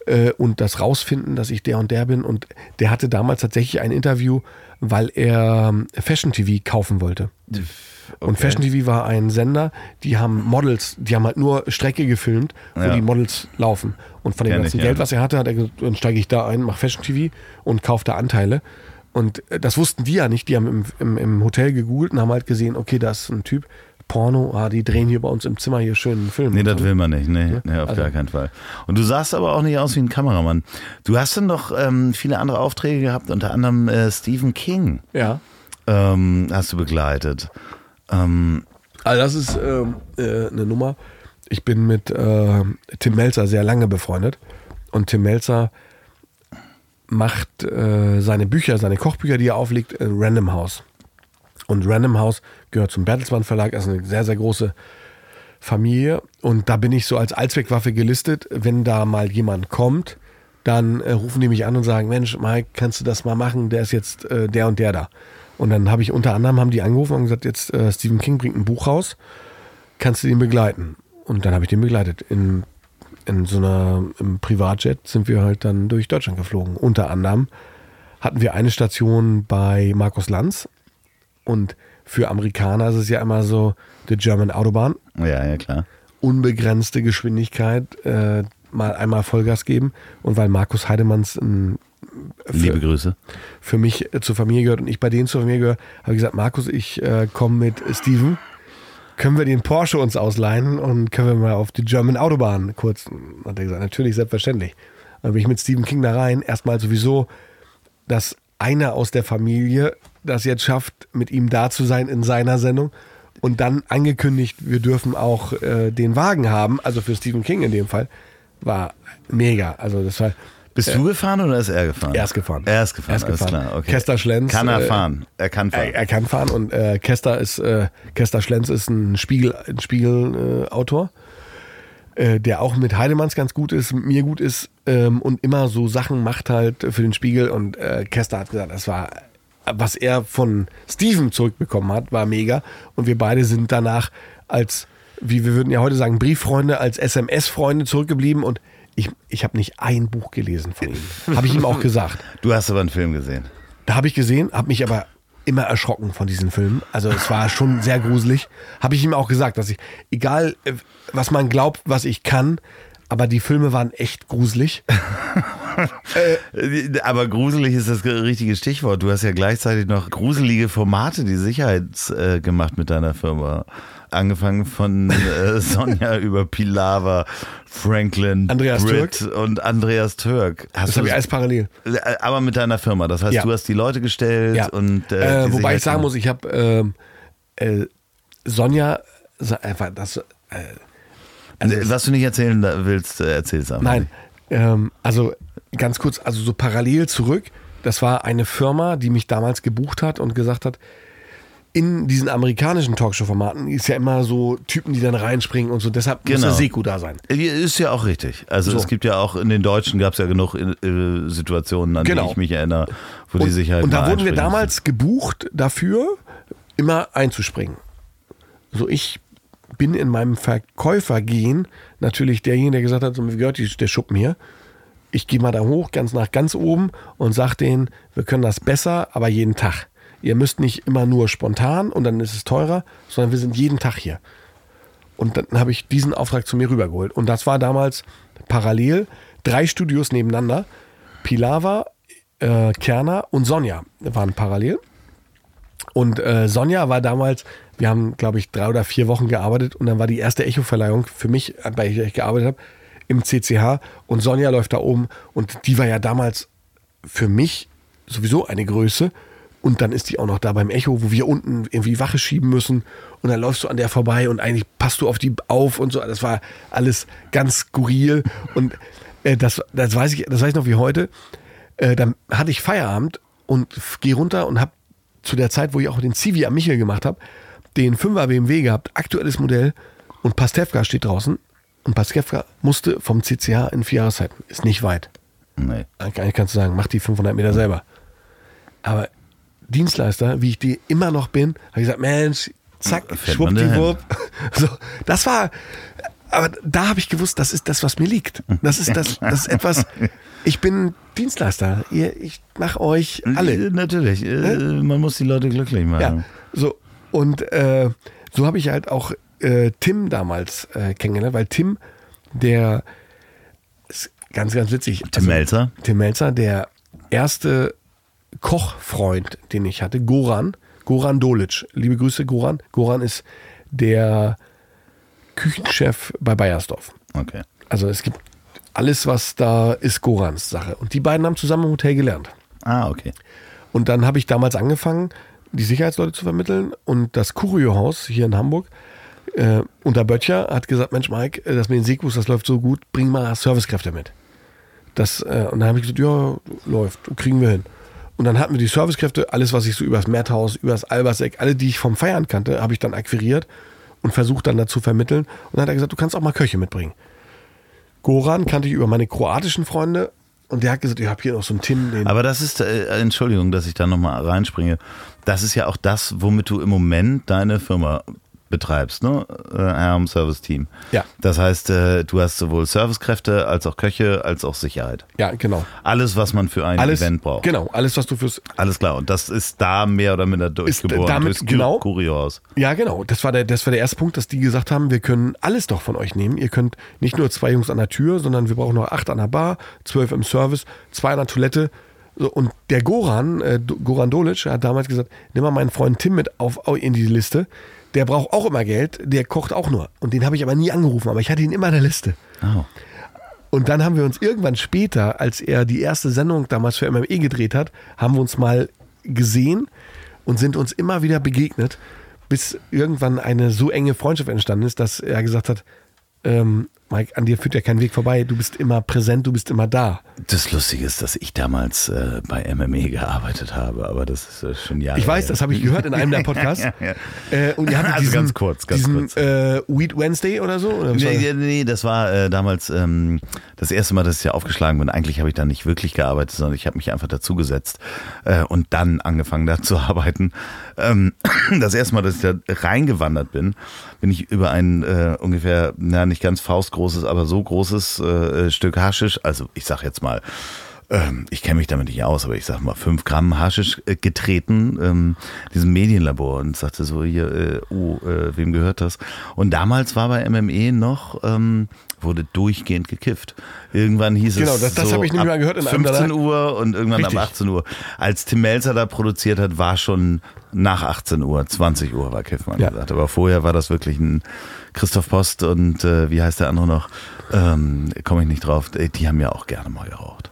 äh, und das rausfinden, dass ich der und der bin. Und der hatte damals tatsächlich ein Interview, weil er ähm, Fashion TV kaufen wollte. Und Fashion TV war ein Sender, die haben Models, die haben halt nur Strecke gefilmt, wo Ja. die Models laufen. Und von dem Kenn ganzen ich, Geld, ja. was er hatte, hat er gesagt, dann steige ich da ein, mache Fashion TV und kaufe da Anteile. Und äh, das wussten die ja nicht. Die haben im, im, im Hotel gegoogelt und haben halt gesehen, okay, da ist ein Typ, Porno, ah, die drehen hier bei uns im Zimmer hier schön einen Film. Nee, das so. will man nicht. Nee, nee auf Also- gar keinen Fall. Und du sahst aber auch nicht aus wie ein Kameramann. Du hast dann noch ähm, viele andere Aufträge gehabt, unter anderem äh, Stephen King Ja. ähm, hast du begleitet. Ähm, Also das ist ähm, äh, eine Nummer. Ich bin mit äh, Tim Melzer sehr lange befreundet. Und Tim Melzer macht äh, seine Bücher, seine Kochbücher, die er auflegt, in Random House. Und Random House gehört zum Bertelsmann Verlag, also eine sehr, sehr große Familie. Und da bin ich so als Allzweckwaffe gelistet. Wenn da mal jemand kommt, dann äh, rufen die mich an und sagen, Mensch, Mike, kannst du das mal machen? Der ist jetzt äh, der und der da. Und dann habe ich unter anderem haben die angerufen und gesagt, jetzt äh, Stephen King bringt ein Buch raus, kannst du den begleiten? Und dann habe ich den begleitet. In, in so einer im Privatjet sind wir halt dann durch Deutschland geflogen. Unter anderem hatten wir eine Station bei Markus Lanz und für Amerikaner ist es ja immer so, the German Autobahn, ja, ja, klar. unbegrenzte Geschwindigkeit, äh, mal einmal Vollgas geben. Und weil Markus Heidemanns ein, Liebe Grüße. für mich äh, zur Familie gehört und ich bei denen zur Familie gehöre, habe ich gesagt, Markus, ich äh, komme mit Steven. Können wir den Porsche uns ausleihen und können wir mal auf die German Autobahn kurz? Hat er gesagt, natürlich, selbstverständlich. Dann bin ich mit Stephen King da rein. Erstmal sowieso, dass einer aus der Familie das jetzt schafft, mit ihm da zu sein in seiner Sendung. Und dann angekündigt, wir dürfen auch äh, den Wagen haben, also für Stephen King in dem Fall, war mega. Also das war Bist du gefahren oder ist er gefahren? Er ist gefahren. Er ist gefahren, Er ist gefahren. klar. Okay. Kester Schlenz, Kann er äh, fahren. Er kann fahren. Er, er kann fahren und äh, Kester ist äh, Kester Schlenz ist ein Spiegel ein Spiegel äh, Autor, äh, der auch mit Heidemanns ganz gut ist, mit mir gut ist ähm, und immer so Sachen macht halt für den Spiegel und äh, Kester hat gesagt, das war was er von Steven zurückbekommen hat, war mega und wir beide sind danach als wie wir würden ja heute sagen Brieffreunde als SMS-Freunde zurückgeblieben und ich, ich habe nicht ein Buch gelesen von ihm. Habe ich ihm auch gesagt. du hast aber einen Film gesehen. Da habe ich gesehen, habe mich aber immer erschrocken von diesen Filmen. Also es war schon sehr gruselig. Habe ich ihm auch gesagt, dass ich, egal äh, was man glaubt, was ich kann, aber die Filme waren echt gruselig. Äh, Aber gruselig ist das richtige Stichwort. Du hast ja gleichzeitig noch gruselige Formate, die Sicherheits äh, gemacht mit deiner Firma. Angefangen von äh, Sonja über Pilawa, Franklin, Andreas Britt und Andreas Türk. Hast Das habe ich alles parallel. Äh, aber mit deiner Firma. Das heißt, Ja. du hast die Leute gestellt Ja. und äh, äh, wobei ich Sicherheit- sagen muss, ich habe ähm, äh, Sonja, einfach das, äh, Also, was du nicht erzählen willst, äh, erzähl's einfach. Nein, ähm, also ganz kurz, also so parallel zurück. Das war eine Firma, die mich damals gebucht hat und gesagt hat, in diesen amerikanischen Talkshow-Formaten ist ja immer so Typen, die dann reinspringen und so. Deshalb muss Genau. der Seku da sein. Ist ja auch richtig. Also So. es gibt ja auch in den Deutschen gab es ja genug äh, Situationen, an Genau. die ich mich erinnere, wo die Und, Sicherheit und da wurden wir damals gebucht dafür, immer einzuspringen. So, ich bin in meinem Verkäufergehen natürlich derjenige, der gesagt hat, so mir gehört der Schuppen hier. Ich gehe mal da hoch, ganz nach ganz oben und sag denen, wir können das besser, aber jeden Tag. Ihr müsst nicht immer nur spontan und dann ist es teurer, sondern wir sind jeden Tag hier. Und dann habe ich diesen Auftrag zu mir rübergeholt. Und das war damals parallel drei Studios nebeneinander. Pilawa, äh, Kerner und Sonja waren parallel. Und äh, Sonja war damals, wir haben, glaube ich, drei oder vier Wochen gearbeitet und dann war die erste Echo-Verleihung für mich, bei der ich gearbeitet habe, im CCH und Sonja läuft da oben und die war ja damals für mich sowieso eine Größe und dann ist die auch noch da beim Echo, wo wir unten irgendwie Wache schieben müssen und dann läufst du an der vorbei und eigentlich passt du auf die auf und so. Das war alles ganz skurril und äh, das, das weiß ich, das weiß ich noch wie heute. Äh, dann hatte ich Feierabend und gehe runter und habe zu der Zeit, wo ich auch den Civi am Michel gemacht habe, den 5er BMW gehabt, aktuelles Modell und Pastewka steht draußen und Pastewka musste vom CCH in vier Jahreszeiten. Ist nicht weit. Nee. Eigentlich kannst du sagen, mach die 500 Meter selber. Aber Dienstleister, wie ich die immer noch bin, habe ich gesagt, Mensch, zack, schwuppdiwupp. So, das war, aber da habe ich gewusst, das ist das, was mir liegt. Das ist das, das ist etwas. Ich bin Dienstleister. Ihr, ich mache euch alle. Äh, Natürlich, äh, man muss die Leute glücklich machen. Ja, so. Und äh, so habe ich halt auch äh, Tim damals äh, kennengelernt, weil Tim, der ist ganz, ganz witzig. Also Tim Melzer? Tim Melzer, der erste Kochfreund, den ich hatte, Goran, Goran Dolic. Liebe Grüße, Goran. Goran ist der Küchenchef bei Bayersdorf. Okay. Also es gibt alles, was da ist, Gorans Sache. Und die beiden haben zusammen im Hotel gelernt. Ah, okay. Und dann habe ich damals angefangen, die Sicherheitsleute zu vermitteln. Und das Curio-Haus hier in Hamburg äh, unter Böttcher hat gesagt, Mensch Mike, äh, das mit den Sekus, das läuft so gut, bring mal Servicekräfte mit. Das, äh, und dann habe ich gesagt, ja, läuft, kriegen wir hin. Und dann hatten wir die Servicekräfte, alles, was ich so übers Mehrthaus, übers Alberseck, alle, die ich vom Feiern kannte, habe ich dann akquiriert und versucht dann dazu vermitteln. Und dann hat er gesagt, du kannst auch mal Köche mitbringen. Goran kannte ich über meine kroatischen Freunde und der hat gesagt, ich habe hier noch so einen Tim, den Aber das ist, äh, Entschuldigung, dass ich da nochmal reinspringe. Das ist ja auch das, womit du im Moment deine Firma betreibst, ne? Äh, Arm Service Team. Ja. Das heißt, äh, du hast sowohl Servicekräfte als auch Köche als auch Sicherheit. ja, genau. Alles, was man für ein Alles, Event braucht. genau, alles, was du fürs, Alles klar. Und das ist da mehr oder minder durchgeboren. damit- durchs genau. Kuriohaus. Ja, genau. Das war, der, das war der erste Punkt, dass die gesagt haben, wir können alles doch von euch nehmen. Ihr könnt nicht nur zwei Jungs an der Tür, sondern wir brauchen noch acht an der Bar, zwölf im Service, zwei an der Toilette. So, und der Goran, äh, Goran Dolic, hat damals gesagt, nimm mal meinen Freund Tim mit auf, in die Liste. Der braucht auch immer Geld, der kocht auch nur. Und den habe ich aber nie angerufen, aber ich hatte ihn immer in der Liste. Oh. Und dann haben wir uns irgendwann später, als er die erste Sendung damals für MME gedreht hat, haben wir uns mal gesehen und sind uns immer wieder begegnet, bis irgendwann eine so enge Freundschaft entstanden ist, dass er gesagt hat, ähm, Mike, an dir führt ja kein Weg vorbei, du bist immer präsent, du bist immer da. Das Lustige ist, dass ich damals äh, bei MME gearbeitet habe, aber das ist äh, schon Jahre Ich weiß, her. das habe ich gehört in einem der Podcasts. Ja, ja. Äh, und ihr hattet Also diesen, ganz kurz, ganz diesen kurz. Äh, Weed Wednesday oder so? Oder Nee, das? nee, nee, das war äh, damals ähm, das erste Mal, dass ich ja aufgeschlagen bin. Eigentlich habe ich da nicht wirklich gearbeitet, sondern ich habe mich einfach dazugesetzt äh, und dann angefangen da zu arbeiten. Ähm, das erste Mal, dass ich da reingewandert bin, bin ich über ein äh, ungefähr, na nicht ganz faustgroßes, aber so großes äh, Stück Haschisch, also ich sag jetzt mal, ähm, ich kenne mich damit nicht aus, aber ich sag mal, fünf Gramm Haschisch äh, getreten, ähm, diesem Medienlabor und sagte so, hier, äh, oh, äh, wem gehört das? Und damals war bei MME noch, ähm, wurde durchgehend gekifft. Irgendwann hieß Genau, es das- das so ich ab gehört in einem 15 der- Uhr und irgendwann Richtig. ab 18 Uhr. Als Tim Melzer da produziert hat, war schon nach 18 Uhr, 20 Uhr war Kiffmann Ja. gesagt. Aber vorher war das wirklich ein Christoph Post und äh, wie heißt der andere noch? Ähm, Komme ich nicht drauf. Die die haben ja auch gerne mal geraucht.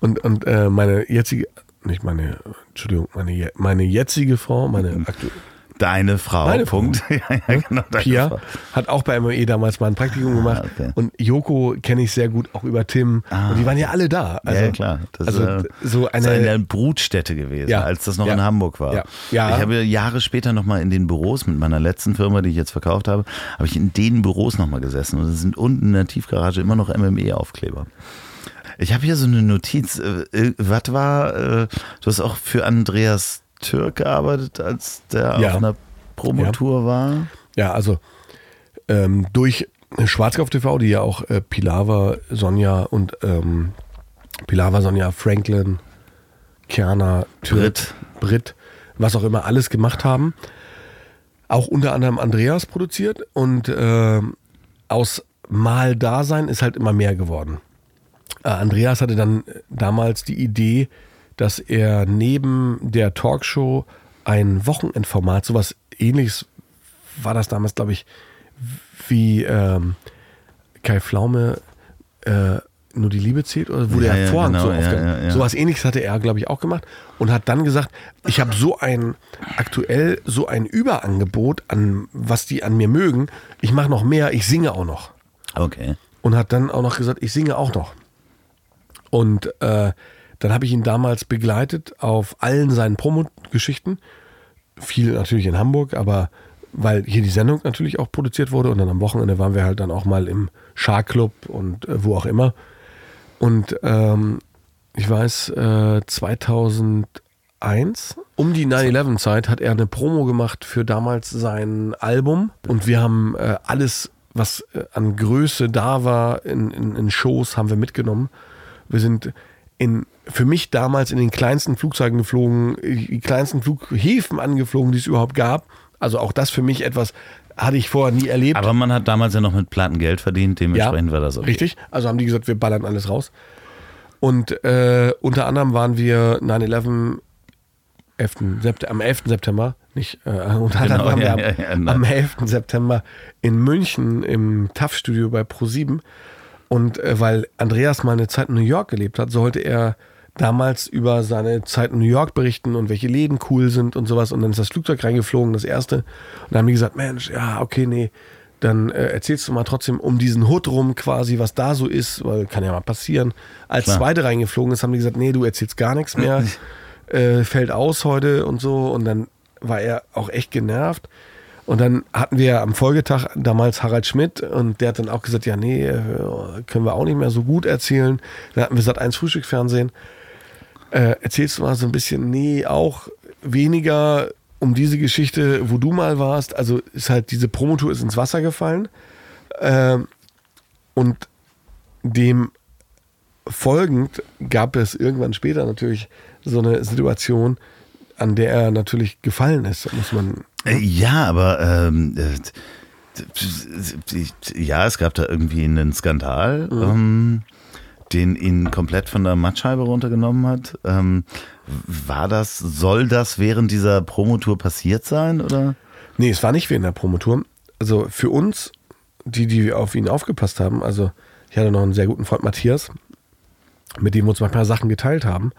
Und, und äh, meine jetzige, nicht meine, Entschuldigung, meine, meine jetzige Frau, meine aktuelle. Deine Frau, Meine Frau. Punkt. ja, ja, genau, deine Pia Frau. hat auch bei MOE damals mal ein Praktikum gemacht. okay. Und Joko kenne ich sehr gut, auch über Tim. Ah. Und die waren ja alle da. Also, ja, klar. Das also ist, äh, so das ist eine. eine Brutstätte gewesen, Ja. als das noch in Hamburg war. Ja. Ja. Ich habe Jahre später nochmal in den Büros mit meiner letzten Firma, die ich jetzt verkauft habe, habe ich in den Büros nochmal gesessen und es sind unten in der Tiefgarage immer noch MME-Aufkleber. Ich habe hier so eine Notiz. Äh, äh, Was war, du hast auch für Andreas Türk gearbeitet, als der Ja. auf einer Promotour war? Ja, also ähm, durch Schwarzkopf TV, die ja auch äh, Pilava, Sonja und ähm, Pilava, Sonja, Franklin, Kerner, Brit. Brit, was auch immer alles gemacht haben. Auch unter anderem Andreas produziert und ähm, aus Mal Dasein ist halt immer mehr geworden. Äh, Andreas hatte dann damals die Idee, dass er neben der Talkshow ein Wochenendformat, sowas ähnliches war das damals, glaube ich, wie ähm, Kai Pflaume äh, nur die Liebe zählt oder wo Ja, der ja, Vorhang genau, so ja, aufgeht. ja, ja. Sowas ähnliches hatte er, glaube ich, auch gemacht und hat dann gesagt, ich habe so ein aktuell so ein Überangebot an was die an mir mögen. Ich mache noch mehr, ich singe auch noch Okay. und hat dann auch noch gesagt, ich singe auch noch. Und äh, dann habe ich ihn damals begleitet auf allen seinen Promo-Geschichten. Viel natürlich in Hamburg, aber weil hier die Sendung natürlich auch produziert wurde und dann am Wochenende waren wir halt dann auch mal im Shark Club und äh, wo auch immer. Und ähm, ich weiß, äh, 2001, um die 9-11-Zeit, hat er eine Promo gemacht für damals sein Album und wir haben äh, alles was äh, an Größe da war in, in, in Shows, haben wir mitgenommen. Wir sind in, für mich damals in den kleinsten Flugzeugen geflogen, die kleinsten Flughäfen angeflogen, die es überhaupt gab. Also auch das für mich etwas, hatte ich vorher nie erlebt. Aber man hat damals ja noch mit Platten Geld verdient, dementsprechend ja, war das okay. Richtig. Also haben die gesagt, wir ballern alles raus. Und äh, unter anderem waren wir 9-11 am 11. September, nicht, äh, unter anderem Genau, waren wir ja, am, ja, ja, am 11. September in München im TAF-Studio bei Pro7. Und äh, weil Andreas mal eine Zeit in New York gelebt hat, sollte er damals über seine Zeit in New York berichten und welche Läden cool sind und sowas. Und dann ist das Flugzeug reingeflogen, das erste. Und dann haben die gesagt, Mensch, ja, okay, nee, dann äh, erzählst du mal trotzdem um diesen Hut rum quasi, was da so ist, weil kann ja mal passieren. Als Klar. zweite reingeflogen ist, haben die gesagt, nee, du erzählst gar nichts mehr, äh, fällt aus heute und so. Und dann war er auch echt genervt. Und dann hatten wir am Folgetag damals Harald Schmidt und der hat dann auch gesagt, ja, nee, äh, können wir auch nicht mehr so gut erzählen. Dann hatten wir Sat 1 Frühstücksfernsehen. Äh, erzählst du mal so ein bisschen, nee, auch weniger um diese Geschichte, wo du mal warst. Also ist halt diese Promotour ist ins Wasser gefallen. Ähm, und dem folgend gab es irgendwann später natürlich so eine Situation, an der er natürlich gefallen ist, muss man. Äh, Ja, aber ähm, äh, ja, es gab da irgendwie einen Skandal, ähm, den ihn komplett von der Mattscheibe runtergenommen hat. Ähm, war das, soll das während dieser Promotour passiert sein, oder? Nee, es war nicht in der Promotour. Also für uns, die, die auf ihn aufgepasst haben, also ich hatte noch einen sehr guten Freund Matthias, mit dem wir uns manchmal Sachen geteilt haben,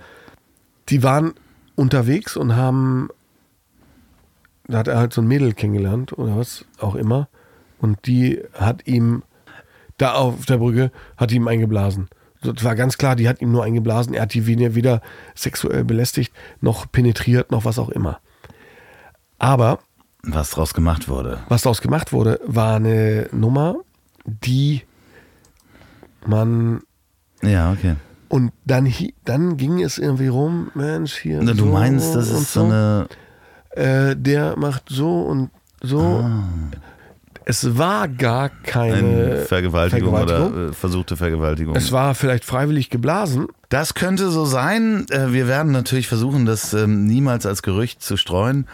die waren unterwegs und haben, da hat er halt so ein Mädel kennengelernt oder was auch immer und die hat ihm da auf der Brücke, hat ihm eingeblasen. Das war ganz klar, die hat ihm nur eingeblasen, er hat die weder, weder sexuell belästigt, noch penetriert, noch was auch immer. Aber Was draus gemacht wurde. was daraus gemacht wurde, war eine Nummer, die man Ja, okay. und dann, dann ging es irgendwie rum, Mensch, hier. Na, Du so meinst, das ist so eine. Äh, der macht so und so. Es war gar keine Eine Vergewaltigung, Vergewaltigung. oder äh, versuchte Vergewaltigung. Es war vielleicht freiwillig geblasen. Das könnte so sein. Äh, Wir werden natürlich versuchen, das ähm, niemals als Gerücht zu streuen.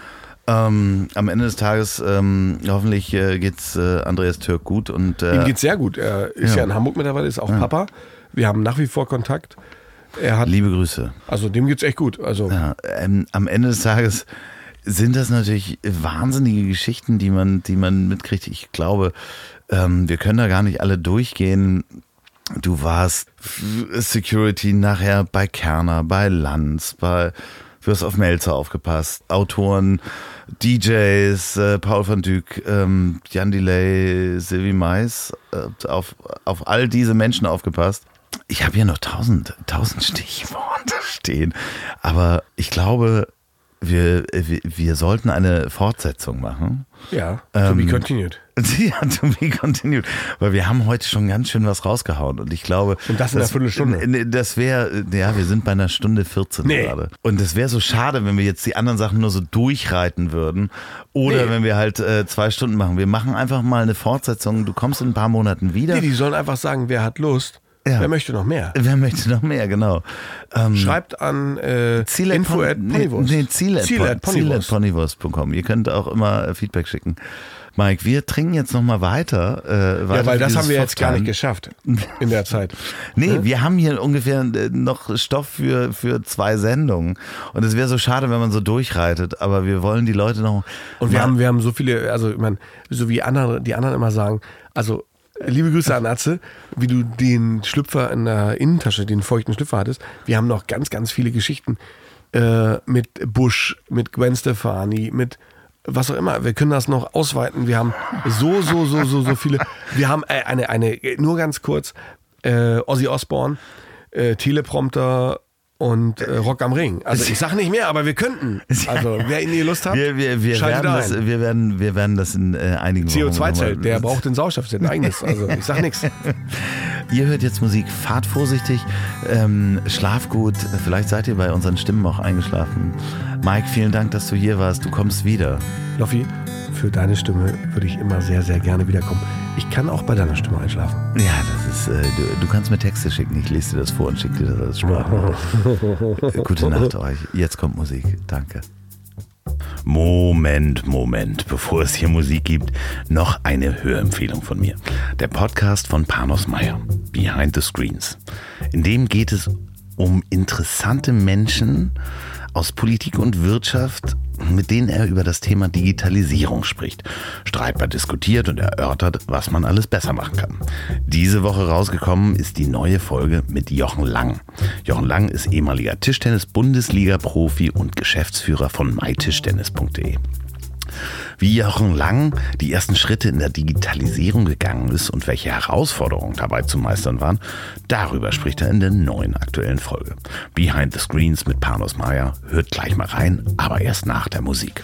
Ähm, am Ende des Tages ähm, hoffentlich äh, geht's äh, Andreas Türk gut und Ihm äh, geht's sehr gut. Er ist Ja. ja, in Hamburg mittlerweile, ist auch Papa. Wir haben nach wie vor Kontakt. Er hat, liebe Grüße. also dem geht's echt gut. Also Ja, ähm, am Ende des Tages sind das natürlich wahnsinnige Geschichten, die man, die man mitkriegt. Ich glaube, ähm, wir können da gar nicht alle durchgehen. Du warst Security nachher bei Kerner, bei Lanz, bei du hast auf Melzer aufgepasst, Autoren, DJs, äh, Paul van Dyk, ähm, Jan Delay, Sylvie Mais, äh, auf, auf all diese Menschen aufgepasst. Ich habe hier noch tausend, tausend Stichworte stehen, aber ich glaube, wir, wir, wir sollten eine Fortsetzung machen. ja, to be Ähm, continued. Ja, to be continued. Weil wir haben heute schon ganz schön was rausgehauen. Und ich glaube. Und das in einer Viertelstunde. Das wäre, ja, wir sind bei einer Stunde 14 Nee. gerade. Und es wäre so schade, wenn wir jetzt die anderen Sachen nur so durchreiten würden. Oder Nee. wenn wir halt äh, zwei Stunden machen. Wir machen einfach mal eine Fortsetzung. Du kommst in ein paar Monaten wieder. Nee, die sollen einfach sagen, wer hat Lust, Ja. wer möchte noch mehr. Wer möchte noch mehr, genau. Ähm, Schreibt an äh, info at nee, Ponywurst. nee, at Ziel at ponywurst.com. Ihr könnt auch immer äh, Feedback schicken. Mike, wir trinken jetzt nochmal weiter. Äh, weiter Ja, weil das haben wir jetzt gar nicht geschafft in der Zeit. Nee, wir haben hier ungefähr äh, noch Stoff für, für zwei Sendungen. Und es wäre so schade, wenn man so durchreitet, aber wir wollen die Leute noch. Und wir mal- haben, wir haben so viele, also ich meine, so wie andere, die anderen immer sagen, also liebe Grüße an Atze, wie du den Schlüpfer in der Innentasche, den feuchten Schlüpfer hattest. Wir haben noch ganz, ganz viele Geschichten äh, mit Bush, mit Gwen Stefani, mit was auch immer. Wir können das noch ausweiten. Wir haben so, so, so, so, so viele. Wir haben äh, eine, eine, nur ganz kurz, äh, Ozzy Osbourne, äh, Teleprompter und äh, Rock am Ring. Also ich sage nicht mehr, aber wir könnten. Also wer in die Lust hat, wir, wir, wir, werden ein. das, wir, werden, wir werden das in äh, einigen Wochen CO2-Zelt, nochmal- der braucht den Sauerstoff, der hat ein eigenes. Also ich sag nichts. Ihr hört jetzt Musik, fahrt vorsichtig, ähm, schlaf gut, vielleicht seid ihr bei unseren Stimmen auch eingeschlafen. Mike, vielen Dank, dass du hier warst. Du kommst wieder. Loffi, für deine Stimme würde ich immer sehr, sehr gerne wiederkommen. Ich kann auch bei deiner Stimme einschlafen. Ja, das ist, äh, du, du, kannst mir Texte schicken. Ich lese dir das vor und schicke dir das als Sprache. Gute Nacht euch. Jetzt kommt Musik. Danke. Moment, Moment, bevor es hier Musik gibt, noch eine Hörempfehlung von mir. Der Podcast von Panos Meyer, Behind the Screens. In dem geht es um interessante Menschen aus Politik und Wirtschaft, mit denen er über das Thema Digitalisierung spricht, streitbar diskutiert und erörtert, was man alles besser machen kann. Diese Woche rausgekommen ist die neue Folge mit Jochen Lang. Jochen Lang ist ehemaliger Tischtennis-Bundesliga-Profi und Geschäftsführer von mytischtennis.de wie Jochen Lang die ersten Schritte in der Digitalisierung gegangen ist und welche Herausforderungen dabei zu meistern waren, darüber spricht er in der neuen aktuellen Folge. Behind the Screens mit Panos Meyer. Hört gleich mal rein, aber erst nach der Musik.